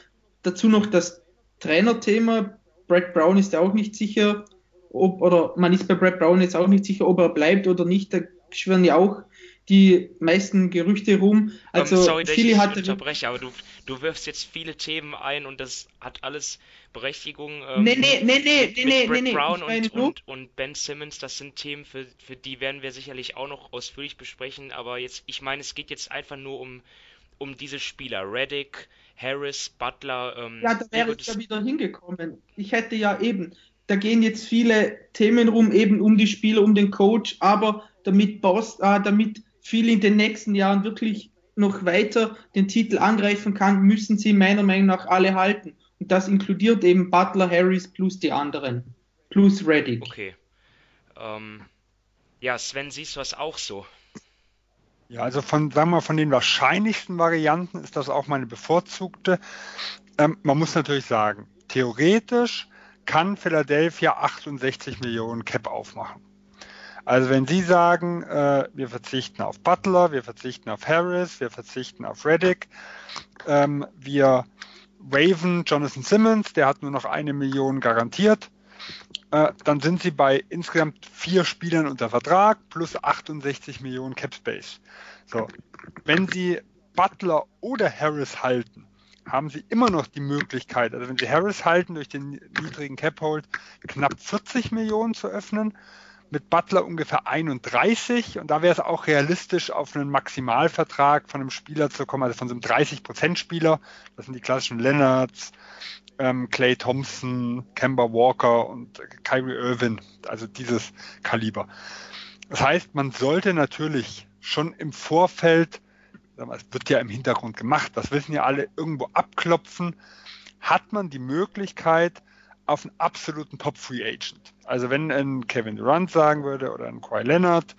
Dazu noch das Trainerthema. Brad Brown ist ja auch nicht sicher, ob, oder man ist bei Brad Brown jetzt auch nicht sicher, ob er bleibt oder nicht. Da schwirren ja auch die meisten Gerüchte rum. Also um, sorry, dass ich unterbreche, aber du, du wirfst jetzt viele Themen ein und das hat alles Berechtigung. Ähm, nee, nee, nee, nee, nee, nee, Brad nee, Brown und, und, und, Ben Simmons, das sind Themen, für, für die werden wir sicherlich auch noch ausführlich besprechen, aber jetzt, ich meine, es geht jetzt einfach nur um, um diese Spieler, Reddick, Harris, Butler. Ähm, ja, da wäre ich ja wieder hingekommen. Ich hätte ja eben, da gehen jetzt viele Themen rum, eben um die Spieler, um den Coach, aber damit, Boss, äh, damit viel in den nächsten Jahren wirklich noch weiter den Titel angreifen kann, müssen sie meiner Meinung nach alle halten. Und das inkludiert eben Butler, Harris plus die anderen. Plus Reddick. Okay. Ähm, ja, Sven, siehst du das auch so? Ja, also von, sagen wir, von den wahrscheinlichsten Varianten ist das auch meine bevorzugte. Ähm, man muss natürlich sagen, theoretisch kann Philadelphia 68 Millionen Cap aufmachen. Also wenn Sie sagen, äh, wir verzichten auf Butler, wir verzichten auf Harris, wir verzichten auf Reddick, ähm, wir waven Jonathan Simmons, der hat nur noch eine Million garantiert, äh, dann sind Sie bei insgesamt vier Spielern unter Vertrag plus 68 Millionen Cap Space. So, wenn Sie Butler oder Harris halten, haben sie immer noch die Möglichkeit, also wenn sie Harris halten durch den niedrigen Cap Hold, knapp 40 Millionen zu öffnen, mit Butler ungefähr 31 und da wäre es auch realistisch, auf einen Maximalvertrag von einem Spieler zu kommen, also von so einem 30%-Spieler, das sind die klassischen Leonards, ähm, Clay Thompson, Kemba Walker und Kyrie Irvin, also dieses Kaliber. Das heißt, man sollte natürlich schon im Vorfeld es wird ja im Hintergrund gemacht, das wissen ja alle, irgendwo abklopfen, hat man die Möglichkeit auf einen absoluten Top-Free Agent. Also wenn ein Kevin Durant sagen würde oder ein Kawhi Leonard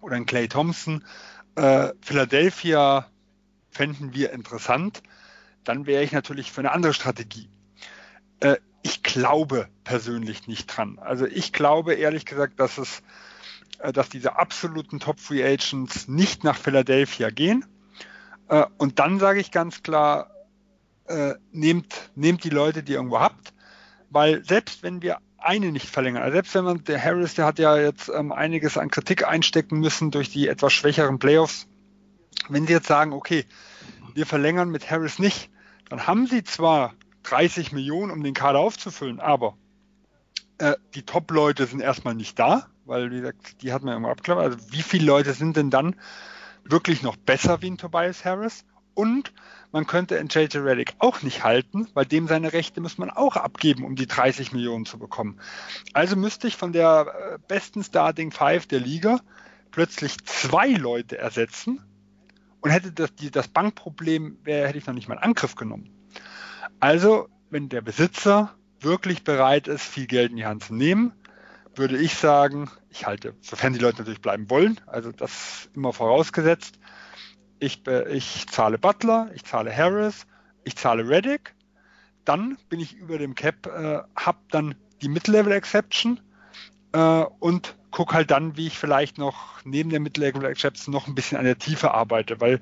oder ein Clay Thompson, äh, Philadelphia fänden wir interessant, dann wäre ich natürlich für eine andere Strategie. Äh, ich glaube persönlich nicht dran. Also ich glaube ehrlich gesagt, dass es äh, dass diese absoluten Top Free Agents nicht nach Philadelphia gehen. Äh, und dann sage ich ganz klar, äh, nehmt, nehmt die Leute, die ihr irgendwo habt, weil selbst wenn wir eine nicht verlängern. Also selbst wenn man, der Harris, der hat ja jetzt ähm, einiges an Kritik einstecken müssen durch die etwas schwächeren Playoffs. Wenn sie jetzt sagen, okay, wir verlängern mit Harris nicht, dann haben sie zwar 30 Millionen, um den Kader aufzufüllen, aber äh, die Top-Leute sind erstmal nicht da, weil, wie gesagt, die hat man irgendwo abgeklappt. Also wie viele Leute sind denn dann wirklich noch besser wie ein Tobias Harris? Und man könnte einen JJ Reddick auch nicht halten, weil dem seine Rechte muss man auch abgeben, um die 30 Millionen zu bekommen. Also müsste ich von der äh, besten Starting Five der Liga plötzlich zwei Leute ersetzen und hätte das, die, das Bankproblem, wär, hätte ich noch nicht mal in Angriff genommen. Also, wenn der Besitzer wirklich bereit ist, viel Geld in die Hand zu nehmen, würde ich sagen, ich halte, sofern die Leute natürlich bleiben wollen, also das immer vorausgesetzt, ich, ich zahle Butler, ich zahle Harris, ich zahle Reddick, dann bin ich über dem Cap, äh, habe dann die Mid-Level Exception äh, und gucke halt dann, wie ich vielleicht noch neben der Mid-Level Exception noch ein bisschen an der Tiefe arbeite, weil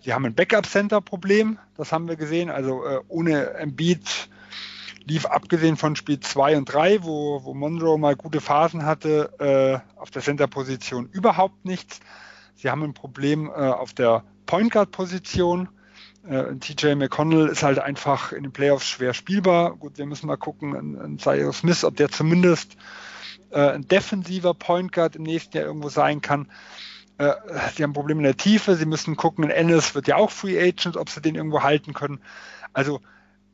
sie haben ein Backup-Center-Problem, das haben wir gesehen, also äh, ohne Embiid lief abgesehen von Spiel 2 und 3, wo, wo Monroe mal gute Phasen hatte, äh, auf der Center-Position überhaupt nichts. Sie haben ein Problem äh, auf der Point Guard-Position. Äh, TJ McConnell ist halt einfach in den Playoffs schwer spielbar. Gut, wir müssen mal gucken, an Cyrus Smith, ob der zumindest äh, ein defensiver Point Guard im nächsten Jahr irgendwo sein kann. Äh, sie haben Probleme in der Tiefe. Sie müssen gucken, in Ennis wird ja auch Free Agent, ob sie den irgendwo halten können. Also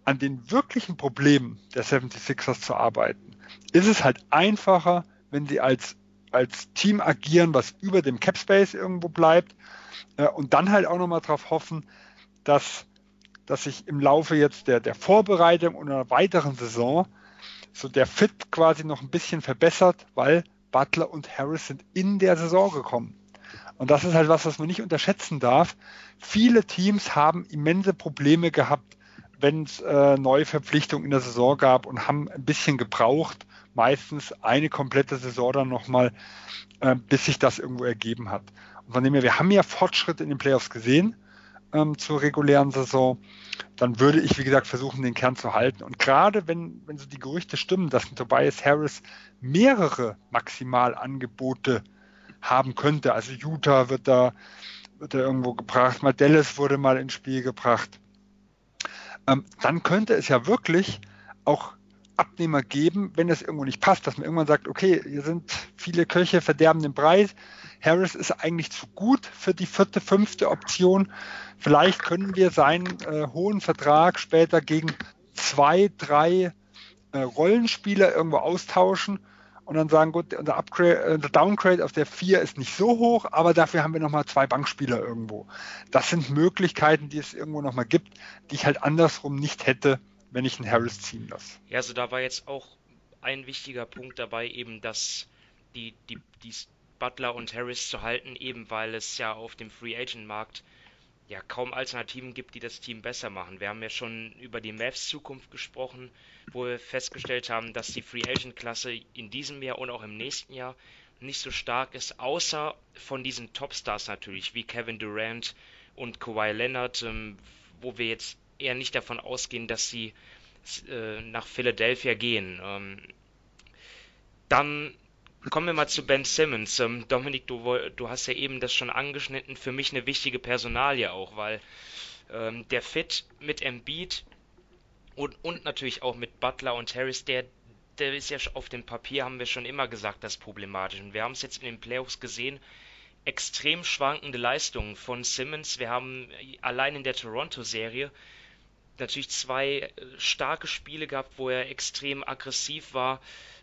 an den wirklichen Problemen der 76ers zu arbeiten, ist es halt einfacher, wenn sie als, als Team agieren, was über dem Cap Space irgendwo bleibt äh, und dann halt auch nochmal darauf hoffen, dass, dass sich im Laufe jetzt der, der Vorbereitung und einer weiteren Saison so der Fit quasi noch ein bisschen verbessert, weil Butler und Harris sind in der Saison gekommen. Und das ist halt was, was man nicht unterschätzen darf. Viele Teams haben immense Probleme gehabt, wenn es äh, neue Verpflichtungen in der Saison gab und haben ein bisschen gebraucht, meistens eine komplette Saison dann nochmal, äh, bis sich das irgendwo ergeben hat. Und von dem her, wir haben ja Fortschritte in den Playoffs gesehen ähm, zur regulären Saison. Dann würde ich, wie gesagt, versuchen, den Kern zu halten. Und gerade wenn, wenn so die Gerüchte stimmen, dass ein Tobias Harris mehrere Maximalangebote haben könnte, also Utah wird da, wird da irgendwo gebracht, mal Dallas wurde mal ins Spiel gebracht ähm, dann könnte es ja wirklich auch Abnehmer geben, wenn es irgendwo nicht passt, dass man irgendwann sagt, okay, hier sind viele Köche verderben den Preis. Harris ist eigentlich zu gut für die vierte, fünfte Option. Vielleicht können wir seinen äh, hohen Vertrag später gegen zwei, drei äh, Rollenspieler irgendwo austauschen und dann sagen, gut, unser, Upgrade, äh, unser Downgrade auf der 4 ist nicht so hoch, aber dafür haben wir nochmal zwei Bankspieler irgendwo. Das sind Möglichkeiten, die es irgendwo nochmal gibt, die ich halt andersrum nicht hätte, wenn ich einen Harris ziehen lasse. Ja, also da war jetzt auch ein wichtiger Punkt dabei, eben, dass die, die, die Butler und Harris zu halten, eben weil es ja auf dem Free Agent Markt ja kaum Alternativen gibt, die das Team besser machen. Wir haben ja schon über die Mavs Zukunft gesprochen, wo wir festgestellt haben, dass die Free Agent Klasse in diesem Jahr und auch im nächsten Jahr nicht so stark ist, außer von diesen Topstars natürlich, wie Kevin Durant und Kawhi Leonard, ähm, wo wir jetzt eher nicht davon ausgehen, dass sie äh, nach Philadelphia gehen. Ähm, dann Kommen wir mal zu Ben Simmons. Ähm, Dominik, du, du hast ja eben das schon angeschnitten. Für mich eine wichtige Personalie auch, weil ähm, der Fit mit Embiid und, und natürlich auch mit Butler und Harris, der, der ist ja auf dem Papier, haben wir schon immer gesagt, das problematisch. Und wir haben es jetzt in den Playoffs gesehen, extrem schwankende Leistungen von Simmons. Wir haben allein in der Toronto-Serie natürlich zwei äh, starke Spiele gehabt, wo er extrem aggressiv war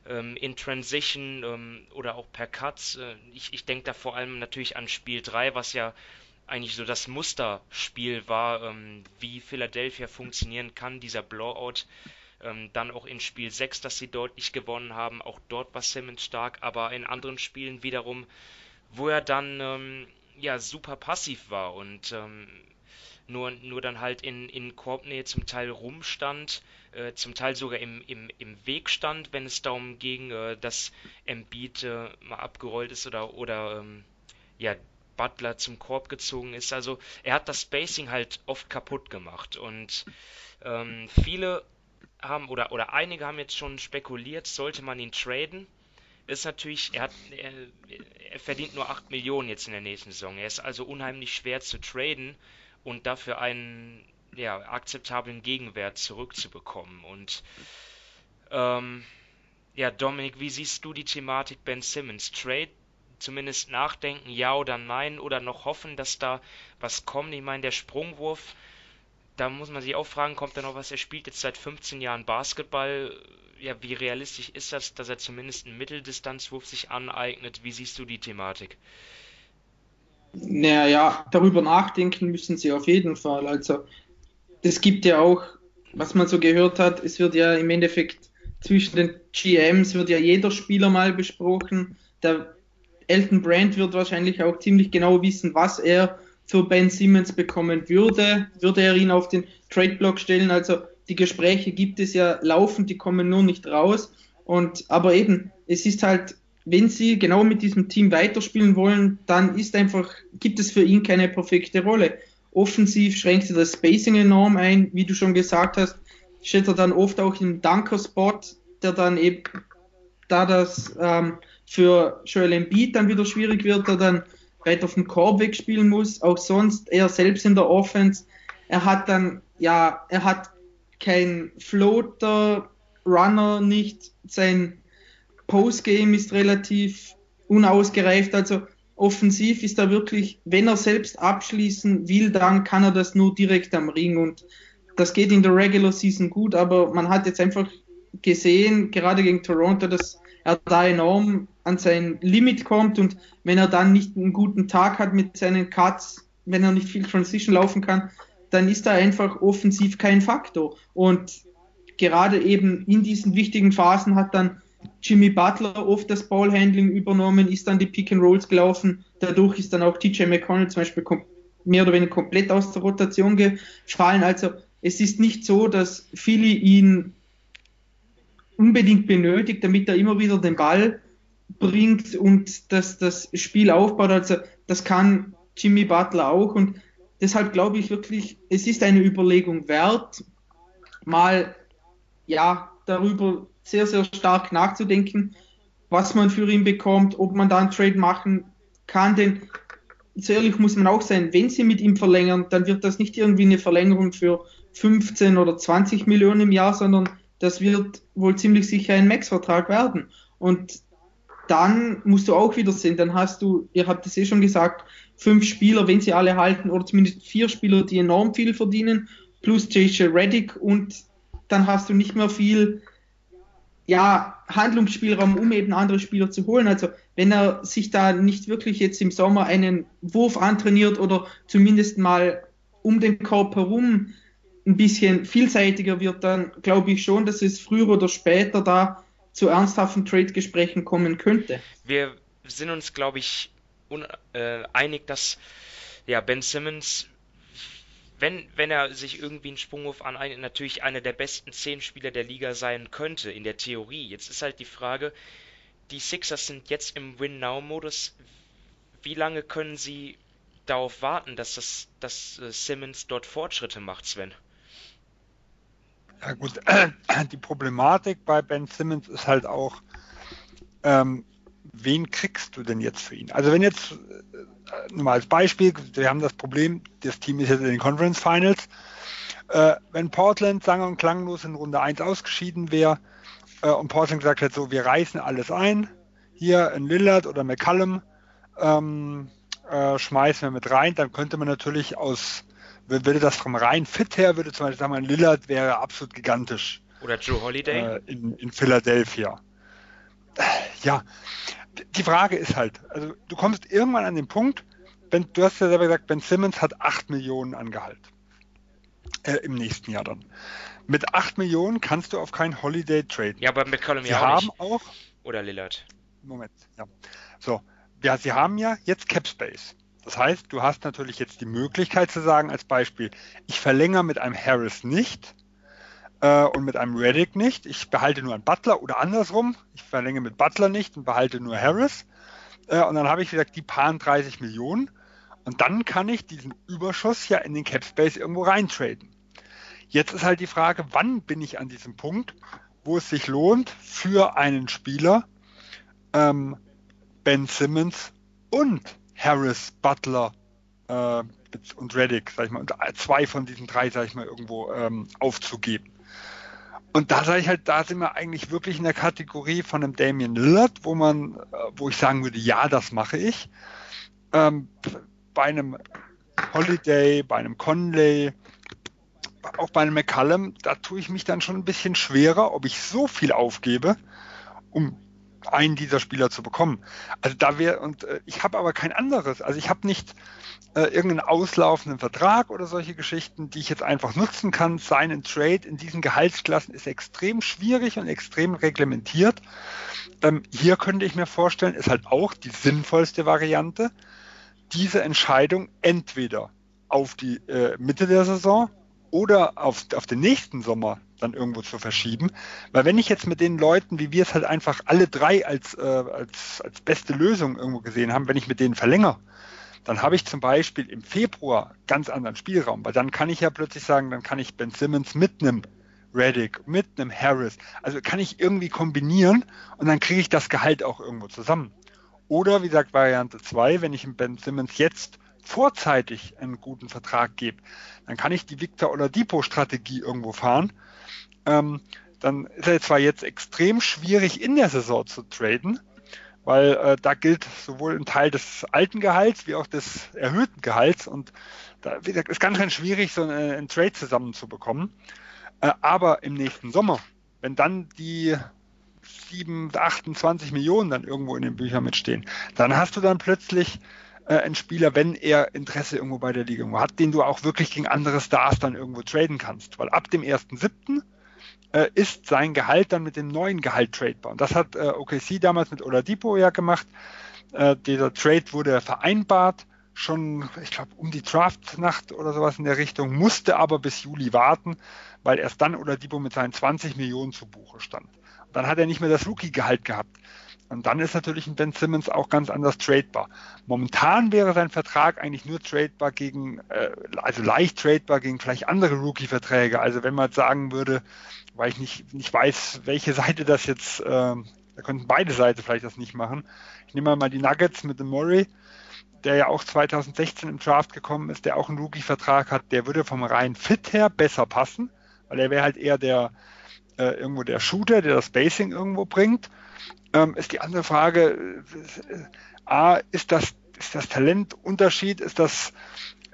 ähm, in Transition ähm, oder auch per Cuts. Äh, ich ich denke da vor allem natürlich an Spiel 3, was ja eigentlich so das Musterspiel war, ähm, wie Philadelphia funktionieren kann, dieser Blowout. Ähm, dann auch in Spiel 6, dass sie deutlich gewonnen haben. Auch dort war Simmons stark, aber in anderen Spielen wiederum, wo er dann ähm, ja super passiv war und ähm, nur, nur dann halt in, in Korbnähe zum Teil rumstand, äh, zum Teil sogar im, im, im Weg stand, wenn es darum ging, äh, dass Embiid äh, mal abgerollt ist oder, oder ähm, ja, Butler zum Korb gezogen ist. Also er hat das Spacing halt oft kaputt gemacht und ähm, viele haben oder, oder einige haben jetzt schon spekuliert, sollte man ihn traden. Ist natürlich, er, hat, er, er verdient nur 8 Millionen jetzt in der nächsten Saison. Er ist also unheimlich schwer zu traden und dafür einen ja, akzeptablen Gegenwert zurückzubekommen. Und ähm, ja, Dominik, wie siehst du die Thematik Ben Simmons? Trade, zumindest nachdenken, ja oder nein, oder noch hoffen, dass da was kommt? Ich meine, der Sprungwurf, da muss man sich auch fragen, kommt da noch was? Er spielt jetzt seit 15 Jahren Basketball. Ja, wie realistisch ist das, dass er zumindest einen Mitteldistanzwurf sich aneignet? Wie siehst du die Thematik? Naja, darüber nachdenken müssen sie auf jeden Fall. Also, das gibt ja auch, was man so gehört hat, es wird ja im Endeffekt zwischen den GMs wird ja jeder Spieler mal besprochen. Der Elton Brand wird wahrscheinlich auch ziemlich genau wissen, was er für Ben Simmons bekommen würde. Würde er ihn auf den Trade-Block stellen? Also die Gespräche gibt es ja laufend, die kommen nur nicht raus. Und aber eben, es ist halt, wenn sie genau mit diesem Team weiterspielen wollen, dann ist einfach, gibt es für ihn keine perfekte Rolle. Offensiv schränkt sie das Spacing enorm ein, wie du schon gesagt hast steht er dann oft auch im Dunker-Spot, der dann eben, da das ähm, für Joel Embiid dann wieder schwierig wird, der dann weiter vom Korb wegspielen muss, auch sonst er selbst in der Offense. Er hat dann, ja, er hat kein Floater, Runner nicht, sein Postgame ist relativ unausgereift, also offensiv ist er wirklich, wenn er selbst abschließen will, dann kann er das nur direkt am Ring. Und das geht in der Regular Season gut, aber man hat jetzt einfach gesehen, gerade gegen Toronto, dass er da enorm an sein Limit kommt. Und wenn er dann nicht einen guten Tag hat mit seinen Cuts, wenn er nicht viel Transition laufen kann, dann ist er einfach offensiv kein Faktor. Und gerade eben in diesen wichtigen Phasen hat dann Jimmy Butler oft das Ballhandling übernommen, ist dann die Pick and Rolls gelaufen. Dadurch ist dann auch TJ McConnell zum Beispiel mehr oder weniger komplett aus der Rotation gefallen. Also es ist nicht so, dass Philly ihn unbedingt benötigt, damit er immer wieder den Ball bringt und dass das Spiel aufbaut. Also das kann Jimmy Butler auch und deshalb glaube ich wirklich, es ist eine Überlegung wert, mal ja darüber sehr, sehr stark nachzudenken, was man für ihn bekommt, ob man da einen Trade machen kann, denn so ehrlich muss man auch sein, wenn sie mit ihm verlängern, dann wird das nicht irgendwie eine Verlängerung für 15 oder 20 Millionen im Jahr, sondern das wird wohl ziemlich sicher ein Max-Vertrag werden. Und dann musst du auch wieder sehen, dann hast du, ihr habt es eh schon gesagt, fünf Spieler, wenn sie alle halten, oder zumindest vier Spieler, die enorm viel verdienen, plus JJ Reddick und dann hast du nicht mehr viel ja, Handlungsspielraum, um eben andere Spieler zu holen. Also wenn er sich da nicht wirklich jetzt im Sommer einen Wurf antrainiert oder zumindest mal um den Korb herum ein bisschen vielseitiger wird, dann glaube ich schon, dass es früher oder später da zu ernsthaften Trade-Gesprächen kommen könnte. Wir sind uns, glaube ich, äh, einig, dass ja, Ben Simmons, wenn, wenn er sich irgendwie einen Sprungwurf aneignet, natürlich einer der besten zehn Spieler der Liga sein könnte, in der Theorie. Jetzt ist halt die Frage, die Sixers sind jetzt im Win-Now-Modus. Wie lange können sie darauf warten, dass, das, dass äh, Simmons dort Fortschritte macht, Sven? Ja gut, die Problematik bei Ben Simmons ist halt auch, ähm, wen kriegst du denn jetzt für ihn? Also wenn jetzt, äh, nur mal als Beispiel, wir haben das Problem, das Team ist jetzt in den Conference Finals, äh, wenn Portland sang- und klanglos in Runde 1 ausgeschieden wäre äh, und Portland gesagt hätte, so wir reißen alles ein, hier in Lillard oder McCallum ähm, äh, schmeißen wir mit rein, dann könnte man natürlich aus würde das vom rein Fit her, würde zum Beispiel sagen, Lillard wäre absolut gigantisch. Oder Joe Holiday? Äh, in, in Philadelphia. Ja, die Frage ist halt, also du kommst irgendwann an den Punkt, ben, du hast ja selber gesagt, Ben Simmons hat 8 Millionen Angehalt. Äh, Im nächsten Jahr dann. Mit 8 Millionen kannst du auf kein Holiday traden. Ja, aber mit Column ja auch haben nicht. auch. Oder Lillard. Moment, ja. So, ja, sie haben ja jetzt Cap Space. Das heißt, du hast natürlich jetzt die Möglichkeit zu sagen, als Beispiel, ich verlängere mit einem Harris nicht äh, und mit einem Reddick nicht. Ich behalte nur einen Butler oder andersrum. Ich verlängere mit Butler nicht und behalte nur Harris. Äh, und dann habe ich gesagt, die paaren 30 Millionen. Und dann kann ich diesen Überschuss ja in den Cap Space irgendwo reintraden. Jetzt ist halt die Frage, wann bin ich an diesem Punkt, wo es sich lohnt, für einen Spieler ähm, Ben Simmons und Harris, Butler äh, und Reddick, sag ich mal, zwei von diesen drei, sag ich mal, irgendwo ähm, aufzugeben. Und da sage ich halt, da sind wir eigentlich wirklich in der Kategorie von einem Damian Lillard, wo man, äh, wo ich sagen würde, ja, das mache ich. Ähm, bei einem Holiday, bei einem Conley, auch bei einem McCallum, da tue ich mich dann schon ein bisschen schwerer, ob ich so viel aufgebe, um einen dieser Spieler zu bekommen. Also da wäre, und äh, ich habe aber kein anderes. Also ich habe nicht äh, irgendeinen auslaufenden Vertrag oder solche Geschichten, die ich jetzt einfach nutzen kann. Sein Trade in diesen Gehaltsklassen ist extrem schwierig und extrem reglementiert. Ähm, hier könnte ich mir vorstellen, ist halt auch die sinnvollste Variante, diese Entscheidung entweder auf die äh, Mitte der Saison oder auf, auf den nächsten Sommer dann irgendwo zu verschieben. Weil wenn ich jetzt mit den Leuten, wie wir es halt einfach alle drei als, äh, als, als beste Lösung irgendwo gesehen haben, wenn ich mit denen verlängere, dann habe ich zum Beispiel im Februar ganz anderen Spielraum, weil dann kann ich ja plötzlich sagen, dann kann ich Ben Simmons mit einem Reddick, mit einem Harris, also kann ich irgendwie kombinieren und dann kriege ich das Gehalt auch irgendwo zusammen. Oder wie gesagt, Variante 2, wenn ich dem Ben Simmons jetzt vorzeitig einen guten Vertrag gebe, dann kann ich die Victor Oladipo Strategie irgendwo fahren. Ähm, dann ist er zwar jetzt extrem schwierig in der Saison zu traden, weil äh, da gilt sowohl ein Teil des alten Gehalts wie auch des erhöhten Gehalts und da, gesagt, ist ganz, ganz schwierig, so einen, einen Trade zusammenzubekommen. Äh, aber im nächsten Sommer, wenn dann die 7, 28 Millionen dann irgendwo in den Büchern mitstehen, dann hast du dann plötzlich äh, einen Spieler, wenn er Interesse irgendwo bei der Liga hat, den du auch wirklich gegen andere Stars dann irgendwo traden kannst. Weil ab dem 1.7 äh, ist sein Gehalt dann mit dem neuen Gehalt tradebar. Und das hat äh, OKC damals mit Oladipo ja gemacht. Äh, dieser Trade wurde vereinbart, schon, ich glaube, um die Draftnacht oder sowas in der Richtung, musste aber bis Juli warten, weil erst dann Oladipo mit seinen 20 Millionen zu Buche stand. Dann hat er nicht mehr das Rookie-Gehalt gehabt. Und dann ist natürlich ein Ben Simmons auch ganz anders tradebar. Momentan wäre sein Vertrag eigentlich nur tradebar gegen, äh, also leicht tradebar gegen vielleicht andere Rookie-Verträge. Also wenn man jetzt sagen würde, weil ich nicht, nicht weiß, welche Seite das jetzt, äh, da könnten beide Seiten vielleicht das nicht machen. Ich nehme mal die Nuggets mit dem Murray, der ja auch 2016 im Draft gekommen ist, der auch einen Rookie-Vertrag hat, der würde vom reinen Fit her besser passen, weil er wäre halt eher der, äh, irgendwo der Shooter, der das Spacing irgendwo bringt ähm, ist die andere Frage, äh, A, ist das, ist das Talentunterschied, ist das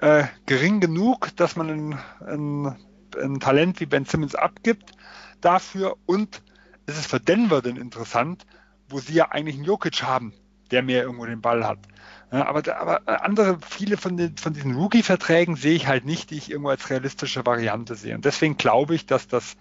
äh, gering genug, dass man ein, ein, ein, Talent wie Ben Simmons abgibt dafür und ist es für Denver denn interessant, wo sie ja eigentlich einen Jokic haben, der mehr irgendwo den Ball hat. Ja, aber, aber andere, viele von, den, von diesen Rookie-Verträgen sehe ich halt nicht, die ich irgendwo als realistische Variante sehe. Und deswegen glaube ich, dass das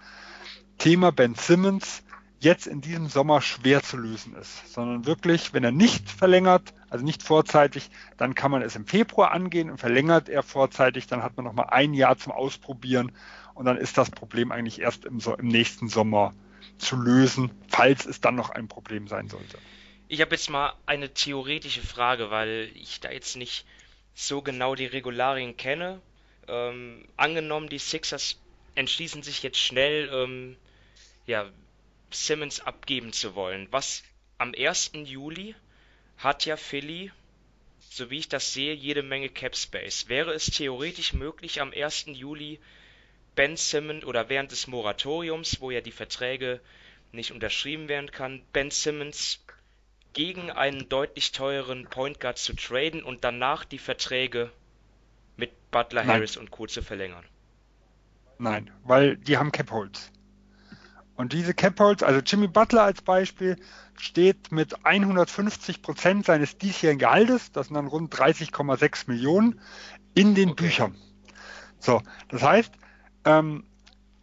Thema Ben Simmons jetzt in diesem Sommer schwer zu lösen ist, sondern wirklich, wenn er nicht verlängert, also nicht vorzeitig, dann kann man es im Februar angehen und verlängert er vorzeitig, dann hat man noch mal ein Jahr zum Ausprobieren und dann ist das Problem eigentlich erst im, im nächsten Sommer zu lösen, falls es dann noch ein Problem sein sollte. Ich habe jetzt mal eine theoretische Frage, weil ich da jetzt nicht so genau die Regularien kenne. Ähm, angenommen, die Sixers entschließen sich jetzt schnell, ähm, ja, Simmons abgeben zu wollen. Was am 1. Juli hat ja Philly, so wie ich das sehe, jede Menge Cap Space. Wäre es theoretisch möglich, am 1. Juli Ben Simmons oder während des Moratoriums, wo ja die Verträge nicht unterschrieben werden kann, Ben Simmons gegen einen deutlich teureren Point Guard zu traden und danach die Verträge mit Butler, Nein. Harris und Co. zu verlängern? Nein, weil die haben Cap Holds. Und diese Cap Holds, also Jimmy Butler als Beispiel, steht mit 150 Prozent seines diesjährigen Gehaltes, das sind dann rund 30,6 Millionen, in den okay. Büchern. So, das heißt, ähm,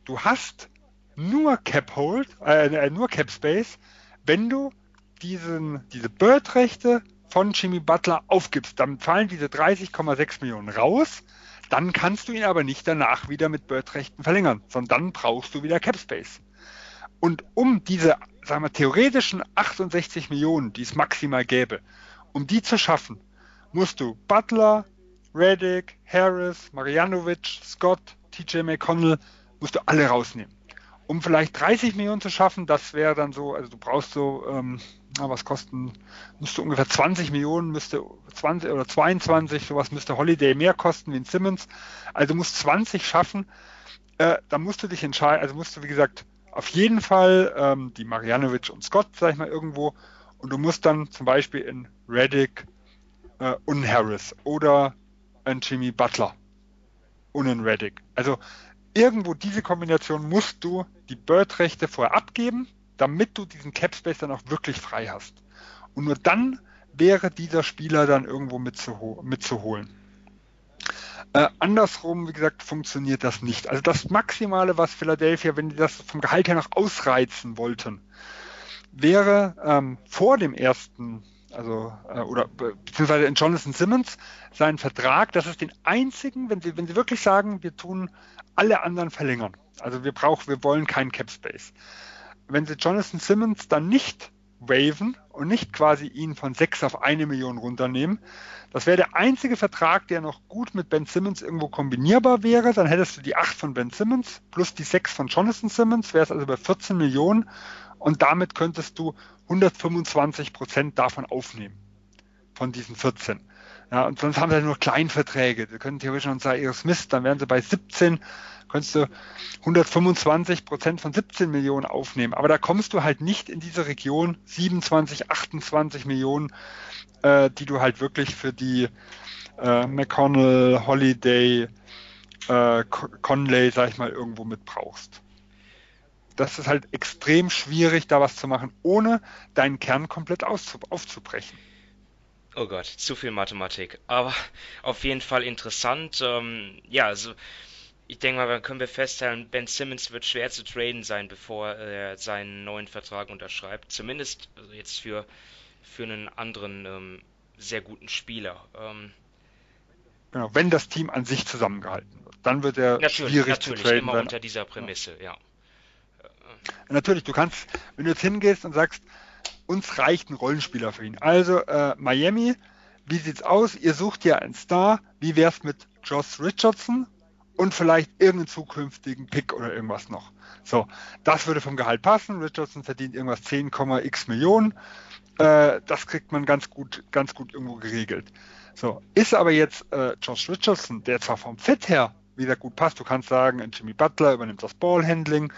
du hast nur Cap Hold, äh, äh, nur Cap Space, wenn du diesen, diese Bird-Rechte von Jimmy Butler aufgibst. Dann fallen diese 30,6 Millionen raus. Dann kannst du ihn aber nicht danach wieder mit Bird-Rechten verlängern, sondern dann brauchst du wieder Cap Space. Und um diese, sagen wir, theoretischen 68 Millionen, die es maximal gäbe, um die zu schaffen, musst du Butler, Reddick, Harris, Marianovic, Scott, TJ McConnell musst du alle rausnehmen. Um vielleicht 30 Millionen zu schaffen, das wäre dann so, also du brauchst so, ähm, na, was kosten, müsste ungefähr 20 Millionen, müsste 20 oder 22, sowas müsste Holiday mehr kosten wie ein Simmons. Also du musst 20 schaffen, äh, da musst du dich entscheiden, also musst du, wie gesagt, auf jeden Fall ähm, die Marianovic und Scott, sag ich mal, irgendwo. Und du musst dann zum Beispiel in Reddick äh, und Harris oder ein Jimmy Butler und in Reddick. Also irgendwo diese Kombination musst du die Bird-Rechte vorher abgeben, damit du diesen Cap-Space dann auch wirklich frei hast. Und nur dann wäre dieser Spieler dann irgendwo mitzuho mitzuholen. Äh, andersrum, wie gesagt, funktioniert das nicht. Also das Maximale, was Philadelphia, wenn die das vom Gehalt her noch ausreizen wollten, wäre ähm, vor dem ersten, also äh, oder beziehungsweise in Jonathan Simmons seinen Vertrag, das ist den einzigen, wenn sie, wenn sie wirklich sagen, wir tun alle anderen verlängern. Also wir brauchen, wir wollen keinen Cap Space. Wenn sie Jonathan Simmons dann nicht waven und nicht quasi ihn von 6 auf eine Million runternehmen. Das wäre der einzige Vertrag, der noch gut mit Ben Simmons irgendwo kombinierbar wäre. Dann hättest du die 8 von Ben Simmons plus die 6 von Jonathan Simmons, wäre es also bei 14 Millionen und damit könntest du 125 Prozent davon aufnehmen. Von diesen 14. Ja, und sonst haben sie nur Kleinverträge. Sie können theoretisch noch sagen, Smith, dann wären sie bei 17 könntest du 125 Prozent von 17 Millionen aufnehmen. Aber da kommst du halt nicht in diese Region 27, 28 Millionen, äh, die du halt wirklich für die äh, McConnell, Holiday, äh, Conley, sag ich mal, irgendwo mit brauchst. Das ist halt extrem schwierig, da was zu machen, ohne deinen Kern komplett aufzubrechen. Oh Gott, zu viel Mathematik. Aber auf jeden Fall interessant. Ähm, ja, also ich denke mal, dann können wir feststellen, Ben Simmons wird schwer zu traden sein, bevor er seinen neuen Vertrag unterschreibt. Zumindest also jetzt für, für einen anderen ähm, sehr guten Spieler. Ähm, genau, wenn das Team an sich zusammengehalten wird, dann wird er natürlich, schwierig natürlich, zu traden. Immer unter dieser Prämisse, ja. ja. Natürlich, du kannst, wenn du jetzt hingehst und sagst, uns reicht ein Rollenspieler für ihn. Also äh, Miami, wie sieht's aus? Ihr sucht ja einen Star. Wie wär's mit Josh Richardson? und vielleicht irgendeinen zukünftigen Pick oder irgendwas noch. So, das würde vom Gehalt passen. Richardson verdient irgendwas 10,x Millionen. Äh, das kriegt man ganz gut, ganz gut irgendwo geregelt. So, ist aber jetzt äh, Josh Richardson, der zwar vom Fit her wieder gut passt, du kannst sagen, Jimmy Butler übernimmt das Ballhandling,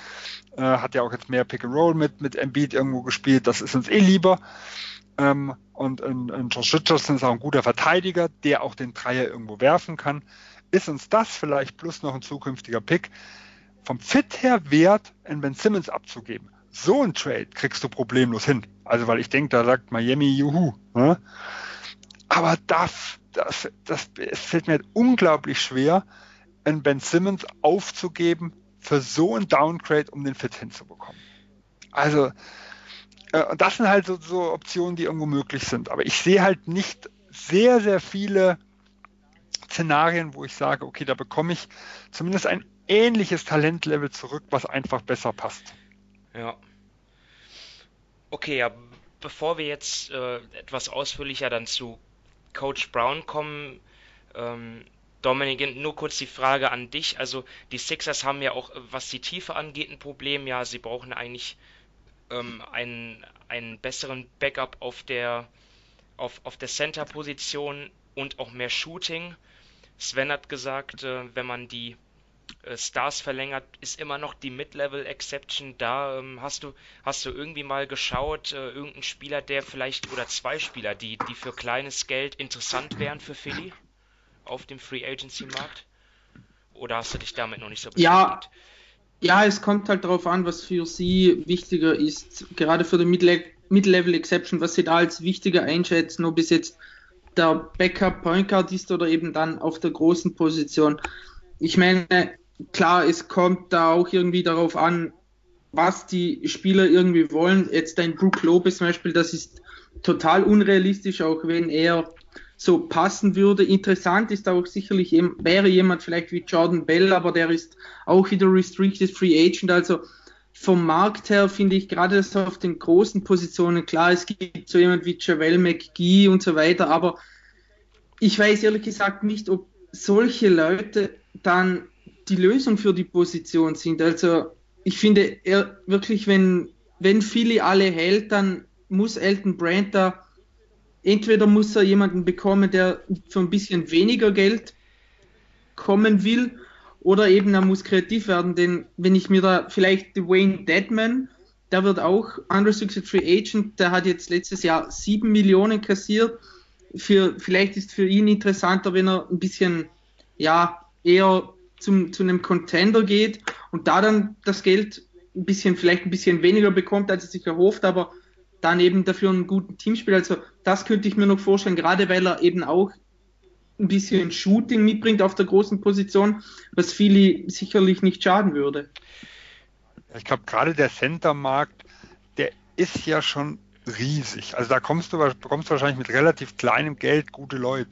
äh, hat ja auch jetzt mehr Pick and Roll mit, mit Embiid irgendwo gespielt, das ist uns eh lieber. Ähm, und, und, und Josh Richardson ist auch ein guter Verteidiger, der auch den Dreier irgendwo werfen kann ist uns das vielleicht plus noch ein zukünftiger Pick vom Fit her wert, einen Ben Simmons abzugeben. So ein Trade kriegst du problemlos hin. Also, weil ich denke, da sagt Miami, juhu. Ne? Aber das, das, das, es fällt mir halt unglaublich schwer, einen Ben Simmons aufzugeben für so ein Downgrade, um den Fit hinzubekommen. Also, äh, das sind halt so, so Optionen, die irgendwo möglich sind. Aber ich sehe halt nicht sehr, sehr viele Szenarien, wo ich sage, okay, da bekomme ich zumindest ein ähnliches Talentlevel zurück, was einfach besser passt. Ja. Okay, ja, bevor wir jetzt äh, etwas ausführlicher dann zu Coach Brown kommen, ähm, Dominik, nur kurz die Frage an dich. Also die Sixers haben ja auch, was die Tiefe angeht, ein Problem. Ja, sie brauchen eigentlich ähm, einen, einen besseren Backup auf der auf, auf der Center-Position und auch mehr Shooting. Sven hat gesagt, äh, wenn man die äh, Stars verlängert, ist immer noch die Mid-Level-Exception da. Ähm, hast du, hast du irgendwie mal geschaut, äh, irgendein Spieler, der vielleicht, oder zwei Spieler, die, die für kleines Geld interessant wären für Philly auf dem Free Agency-Markt? Oder hast du dich damit noch nicht so beschäftigt? Ja, ja, es kommt halt darauf an, was für sie wichtiger ist. Gerade für die Mid-Level-Exception, was sie da als wichtiger einschätzen, ob es jetzt der Backup Point Guard ist oder eben dann auf der großen Position. Ich meine, klar, es kommt da auch irgendwie darauf an, was die Spieler irgendwie wollen. Jetzt ein Brook Lopez zum Beispiel, das ist total unrealistisch, auch wenn er so passen würde. Interessant ist auch sicherlich, wäre jemand vielleicht wie Jordan Bell, aber der ist auch wieder Restricted Free Agent. Also vom Markt her finde ich gerade so auf den großen Positionen, klar, es gibt so jemand wie Javel McGee und so weiter, aber ich weiß ehrlich gesagt nicht, ob solche Leute dann die Lösung für die Position sind. Also ich finde er wirklich, wenn, wenn Philly alle hält, dann muss Elton Brand da, entweder muss er jemanden bekommen, der für ein bisschen weniger Geld kommen will, oder eben er muss kreativ werden, denn wenn ich mir da vielleicht Dwayne Deadman, der wird auch unrestricted free agent, der hat jetzt letztes Jahr sieben Millionen kassiert. Für, vielleicht ist für ihn interessanter, wenn er ein bisschen, ja, eher zum, zu einem Contender geht und da dann das Geld ein bisschen, vielleicht ein bisschen weniger bekommt, als er sich erhofft, aber dann eben dafür einen guten Team spielt. Also das könnte ich mir noch vorstellen, gerade weil er eben auch ein bisschen Shooting mitbringt auf der großen Position, was Philly sicherlich nicht schaden würde. Ich glaube, gerade der Center-Markt, der ist ja schon riesig. Also da kommst du, bekommst wahrscheinlich mit relativ kleinem Geld gute Leute.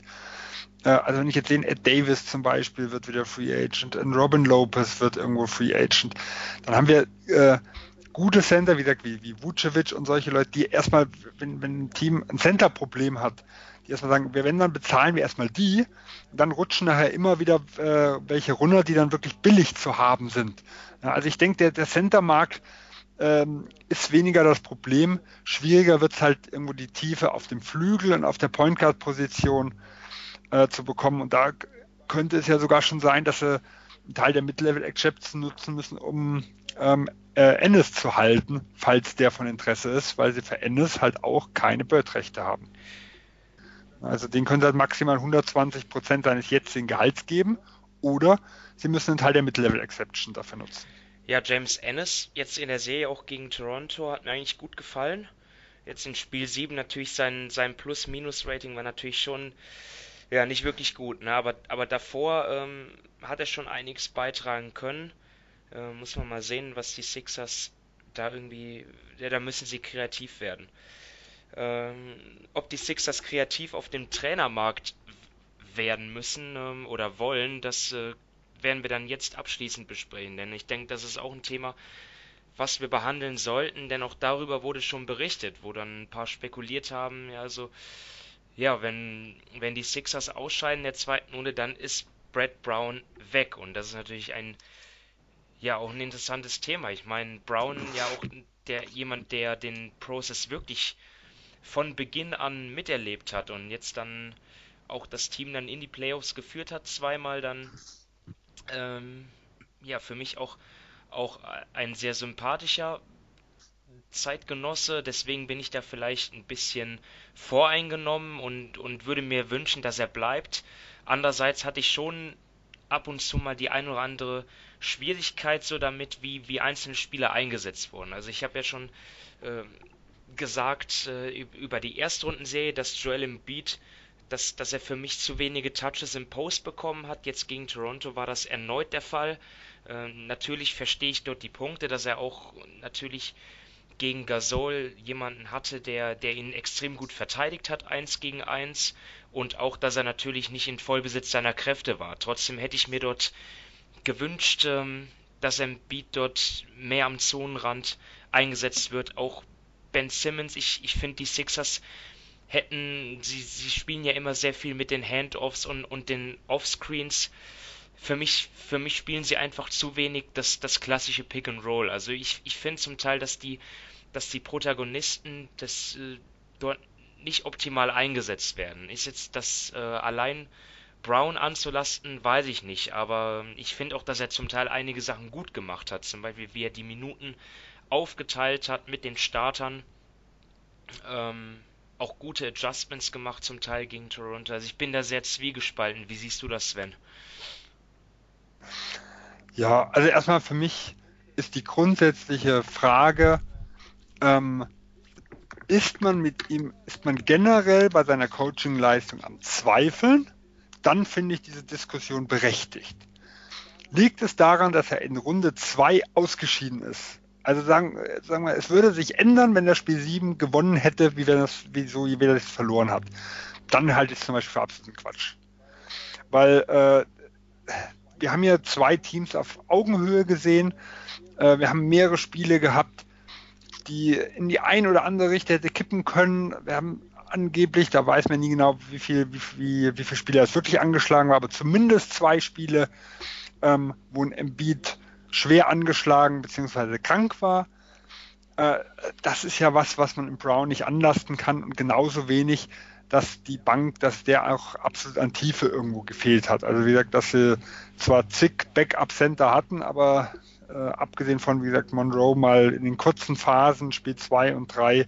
Äh, also wenn ich jetzt sehe, Ed Davis zum Beispiel wird wieder Free Agent, und Robin Lopez wird irgendwo Free Agent, dann haben wir äh, gute Center, wie gesagt, wie, wie Vucevic und solche Leute, die erstmal, wenn, wenn ein Team ein Center-Problem hat, die erstmal sagen, wir wenn dann bezahlen wir erstmal die, dann rutschen nachher immer wieder äh, welche runter, die dann wirklich billig zu haben sind. Ja, also ich denke, der, der Center-Markt ähm, ist weniger das Problem. Schwieriger wird es halt irgendwo die Tiefe auf dem Flügel und auf der Point Guard-Position äh, zu bekommen. Und da könnte es ja sogar schon sein, dass sie einen Teil der Mid-Level-Excepts nutzen müssen, um ähm, äh, Ennis zu halten, falls der von Interesse ist, weil sie für Ennis halt auch keine Bird-Rechte haben. Also den können sie halt maximal 120 Prozent seines jetzigen Gehalts geben oder sie müssen einen Teil der Mid-Level-Exception dafür nutzen. Ja, James Ennis, jetzt in der Serie auch gegen Toronto, hat mir eigentlich gut gefallen. Jetzt in Spiel 7 natürlich sein, sein Plus-Minus-Rating war natürlich schon ja, nicht wirklich gut, ne? aber, aber davor ähm, hat er schon einiges beitragen können. Äh, muss man mal sehen, was die Sixers da irgendwie, ja, da müssen sie kreativ werden. Ähm, ob die Sixers kreativ auf dem Trainermarkt werden müssen ähm, oder wollen, das äh, werden wir dann jetzt abschließend besprechen, denn ich denke, das ist auch ein Thema, was wir behandeln sollten, denn auch darüber wurde schon berichtet, wo dann ein paar spekuliert haben, ja, also, ja, wenn, wenn die Sixers ausscheiden in der zweiten Runde, dann ist Brad Brown weg und das ist natürlich ein, ja, auch ein interessantes Thema. Ich meine, Brown ja auch der, jemand, der den Prozess wirklich von Beginn an miterlebt hat und jetzt dann auch das Team dann in die Playoffs geführt hat, zweimal dann ähm, ja, für mich auch, auch ein sehr sympathischer Zeitgenosse, deswegen bin ich da vielleicht ein bisschen voreingenommen und, und würde mir wünschen, dass er bleibt. Andererseits hatte ich schon ab und zu mal die ein oder andere Schwierigkeit so damit, wie, wie einzelne Spieler eingesetzt wurden. Also ich habe ja schon äh, gesagt äh, über die Erstrundenserie, dass Joel Embiid dass, dass er für mich zu wenige Touches im Post bekommen hat. Jetzt gegen Toronto war das erneut der Fall. Äh, natürlich verstehe ich dort die Punkte, dass er auch natürlich gegen Gasol jemanden hatte, der, der ihn extrem gut verteidigt hat, eins gegen eins, und auch, dass er natürlich nicht in Vollbesitz seiner Kräfte war. Trotzdem hätte ich mir dort gewünscht, ähm, dass Beat dort mehr am Zonenrand eingesetzt wird. Auch Ben Simmons, ich, ich finde die Sixers hätten, sie, sie spielen ja immer sehr viel mit den Handoffs und, und den Offscreens. Für mich, für mich spielen sie einfach zu wenig das, das klassische Pick and Roll. Also ich, ich finde zum Teil, dass die, dass die Protagonisten das äh, dort nicht optimal eingesetzt werden. Ist jetzt das äh, allein Brown anzulasten, weiß ich nicht, aber ich finde auch, dass er zum Teil einige Sachen gut gemacht hat. Zum Beispiel, wie er die Minuten aufgeteilt hat mit den Startern. Ähm, auch gute Adjustments gemacht zum Teil gegen Toronto. Also ich bin da sehr zwiegespalten. Wie siehst du das, Sven? Ja, also erstmal für mich ist die grundsätzliche Frage, ähm, ist man mit ihm, ist man generell bei seiner Coaching-Leistung am Zweifeln, dann finde ich diese Diskussion berechtigt. Liegt es daran, dass er in Runde 2 ausgeschieden ist? Also sagen, sagen wir, es würde sich ändern, wenn das Spiel 7 gewonnen hätte, wie wenn das, wie so, wie es verloren hat. Dann halte ich es zum Beispiel für absoluten Quatsch. Weil äh, wir haben ja zwei Teams auf Augenhöhe gesehen. Äh, wir haben mehrere Spiele gehabt, die in die eine oder andere Richtung hätte kippen können. Wir haben angeblich, da weiß man nie genau, wie viel, wie, wie, wie viele Spiele es wirklich angeschlagen war, aber zumindest zwei Spiele, ähm, wo ein Embiid schwer angeschlagen bzw. krank war. Äh, das ist ja was, was man im Brown nicht anlasten kann und genauso wenig, dass die Bank, dass der auch absolut an Tiefe irgendwo gefehlt hat. Also wie gesagt, dass sie zwar zig Backup-Center hatten, aber äh, abgesehen von, wie gesagt, Monroe mal in den kurzen Phasen, Spiel 2 und 3,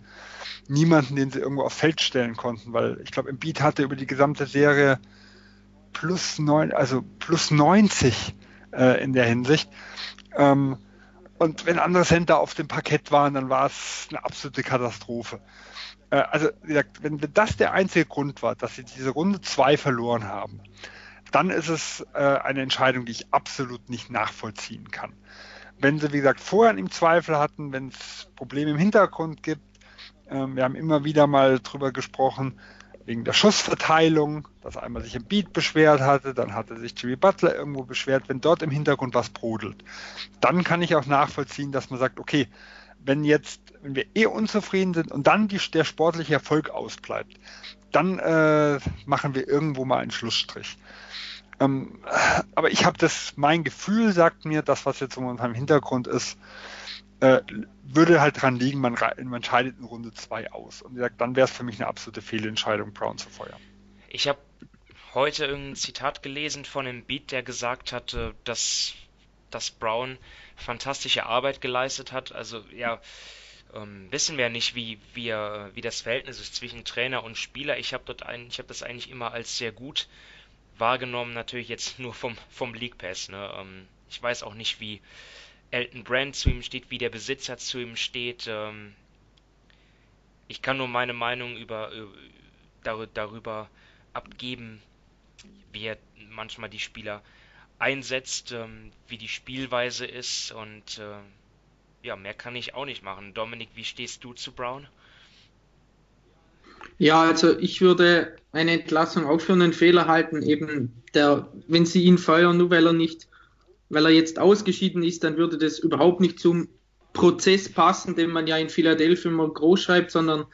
niemanden, den sie irgendwo aufs Feld stellen konnten, weil ich glaube, Embiid hatte über die gesamte Serie plus, neun, also plus 90 äh, in der Hinsicht. Ähm, und wenn andere Center auf dem Parkett waren, dann war es eine absolute Katastrophe. Äh, also, wie gesagt, wenn, das der einzige Grund war, dass sie diese Runde 2 verloren haben, dann ist es äh, eine Entscheidung, die ich absolut nicht nachvollziehen kann. Wenn sie, wie gesagt, vorher im Zweifel hatten, wenn es Probleme im Hintergrund gibt, ähm, wir haben immer wieder mal drüber gesprochen, wegen der Schussverteilung, dass einmal sich ein Beat beschwert hatte, dann hatte sich Jimmy Butler irgendwo beschwert, wenn dort im Hintergrund was brodelt. Dann kann ich auch nachvollziehen, dass man sagt, okay, wenn jetzt, wenn wir eh unzufrieden sind und dann die, der sportliche Erfolg ausbleibt, dann äh, machen wir irgendwo mal einen Schlussstrich. Ähm, aber ich habe das, mein Gefühl sagt mir, das, was jetzt momentan im Hintergrund ist, äh, würde halt dran liegen, man, man scheidet in Runde 2 aus. Und gesagt, dann wäre es für mich eine absolute Fehlentscheidung, Brown zu feuern. Ich habe heute irgendein Zitat gelesen von einem Beat, der gesagt hatte, dass, dass Brown fantastische Arbeit geleistet hat. Also ja, ähm, wissen wir nicht, wie, wie, wie das Verhältnis ist zwischen Trainer und Spieler. Ich habe dort das eigentlich immer als sehr gut wahrgenommen, natürlich jetzt nur vom, vom League Pass. Ne? Ähm, ich weiß auch nicht, wie, Elton Brand zu ihm steht, wie der Besitzer zu ihm steht. Ähm, ich kann nur meine Meinung über, über darüber abgeben, wie er manchmal die Spieler einsetzt, ähm, wie die Spielweise ist und äh, ja, mehr kann ich auch nicht machen. Dominik, wie stehst du zu Brown? Ja, also ich würde eine Entlassung auch für einen Fehler halten, eben der, wenn sie ihn feuern, nur weil er nicht weil er jetzt ausgeschieden ist, dann würde das überhaupt nicht zum Prozess passen, den man ja in Philadelphia immer groß schreibt, sondern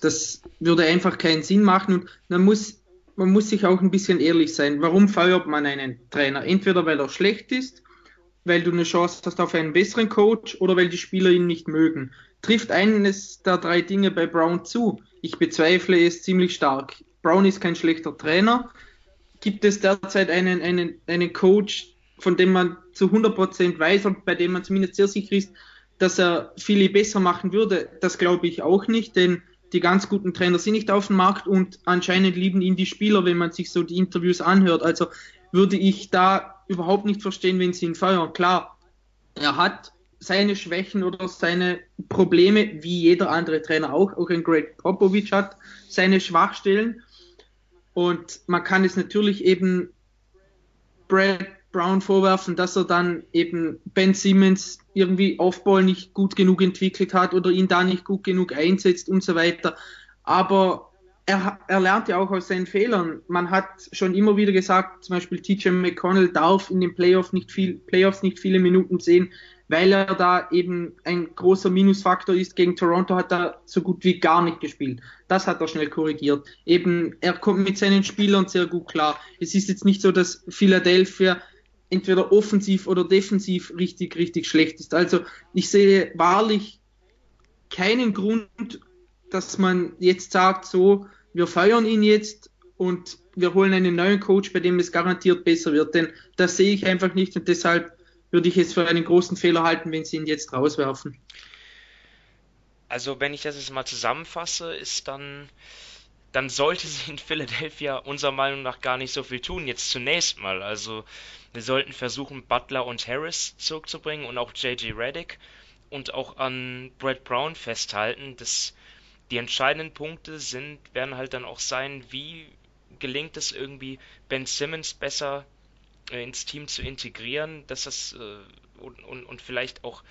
das würde einfach keinen Sinn machen. Und man muss, man muss sich auch ein bisschen ehrlich sein. Warum feuert man einen Trainer? Entweder weil er schlecht ist, weil du eine Chance hast auf einen besseren Coach oder weil die Spieler ihn nicht mögen. Trifft eines der drei Dinge bei Brown zu? Ich bezweifle es ziemlich stark. Brown ist kein schlechter Trainer. Gibt es derzeit einen, einen, einen Coach, von dem man zu 100% weiß und bei dem man zumindest sehr sicher ist, dass er viele besser machen würde, das glaube ich auch nicht, denn die ganz guten Trainer sind nicht auf dem Markt und anscheinend lieben ihn die Spieler, wenn man sich so die Interviews anhört. Also würde ich da überhaupt nicht verstehen, wenn sie ihn feuern. Klar, er hat seine Schwächen oder seine Probleme, wie jeder andere Trainer auch. Auch ein Greg Popovich hat seine Schwachstellen. Und man kann es natürlich eben Brad Brown vorwerfen, dass er dann eben Ben Simmons irgendwie Offball nicht gut genug entwickelt hat oder ihn da nicht gut genug einsetzt und so weiter. Aber er, er lernt ja auch aus seinen Fehlern. Man hat schon immer wieder gesagt, zum Beispiel TJ McConnell darf in den Playoffs nicht, viel, Playoffs nicht viele Minuten sehen, weil er da eben ein großer Minusfaktor ist. Gegen Toronto hat er so gut wie gar nicht gespielt. Das hat er schnell korrigiert. Eben, er kommt mit seinen Spielern sehr gut klar. Es ist jetzt nicht so, dass Philadelphia entweder offensiv oder defensiv richtig, richtig schlecht ist. Also ich sehe wahrlich keinen Grund, dass man jetzt sagt, so, wir feiern ihn jetzt und wir holen einen neuen Coach, bei dem es garantiert besser wird. Denn das sehe ich einfach nicht und deshalb würde ich es für einen großen Fehler halten, wenn sie ihn jetzt rauswerfen. Also wenn ich das jetzt mal zusammenfasse, ist dann dann sollte sie in Philadelphia unserer Meinung nach gar nicht so viel tun. Jetzt zunächst mal. Also wir sollten versuchen, Butler und Harris zurückzubringen und auch JJ Reddick und auch an Brad Brown festhalten. Das, die entscheidenden Punkte sind, werden halt dann auch sein, wie gelingt es irgendwie, Ben Simmons besser äh, ins Team zu integrieren, dass das äh, und, und, und vielleicht auch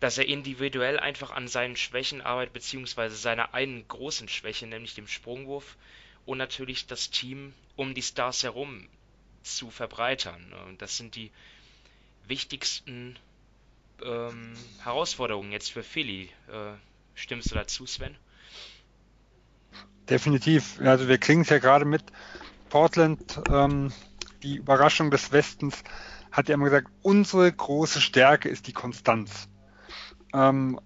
dass er individuell einfach an seinen Schwächen arbeitet, beziehungsweise seiner einen großen Schwäche, nämlich dem Sprungwurf und natürlich das Team um die Stars herum zu verbreitern. Und das sind die wichtigsten ähm, Herausforderungen jetzt für Philly. Äh, stimmst du dazu, Sven? Definitiv. Also wir kriegen es ja gerade mit Portland, ähm, die Überraschung des Westens hat er immer gesagt, unsere große Stärke ist die Konstanz. Ähm,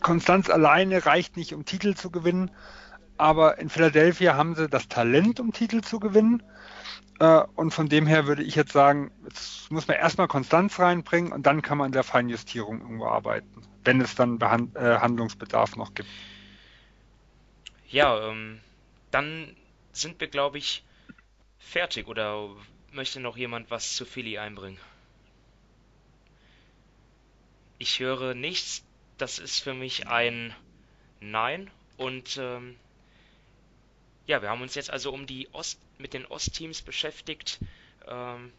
Konstanz alleine reicht nicht, um Titel zu gewinnen, aber in Philadelphia haben sie das Talent, um Titel zu gewinnen. Äh, und von dem her würde ich jetzt sagen, jetzt muss man erstmal Konstanz reinbringen und dann kann man an der Feinjustierung irgendwo arbeiten, wenn es dann Behand äh, Handlungsbedarf noch gibt. Ja, ähm, dann sind wir, glaube ich, fertig. Oder möchte noch jemand was zu Philly einbringen? Ich höre nichts. Das ist für mich ein Nein. Und ähm, ja, wir haben uns jetzt also um die Ost mit den Ostteams beschäftigt. Ähm,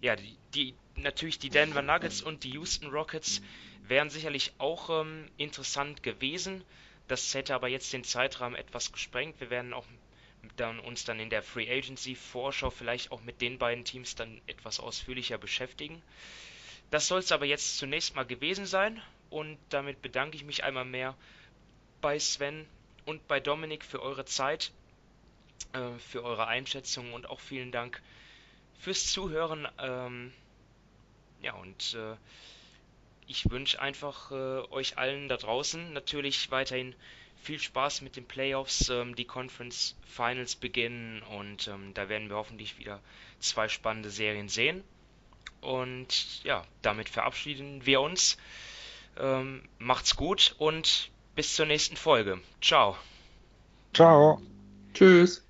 ja, die, die, natürlich die Denver Nuggets und die Houston Rockets wären sicherlich auch ähm, interessant gewesen. Das hätte aber jetzt den Zeitrahmen etwas gesprengt. Wir werden auch dann uns dann in der Free Agency Vorschau vielleicht auch mit den beiden Teams dann etwas ausführlicher beschäftigen. Das soll es aber jetzt zunächst mal gewesen sein und damit bedanke ich mich einmal mehr bei Sven und bei Dominik für eure Zeit, äh, für eure Einschätzungen und auch vielen Dank fürs Zuhören. Ähm, ja, und äh, ich wünsche einfach äh, euch allen da draußen natürlich weiterhin viel Spaß mit den Playoffs. Ähm, die Conference Finals beginnen und ähm, da werden wir hoffentlich wieder zwei spannende Serien sehen. Und ja, damit verabschieden wir uns. Ähm, macht's gut und bis zur nächsten Folge. Ciao. Ciao. Tschüss.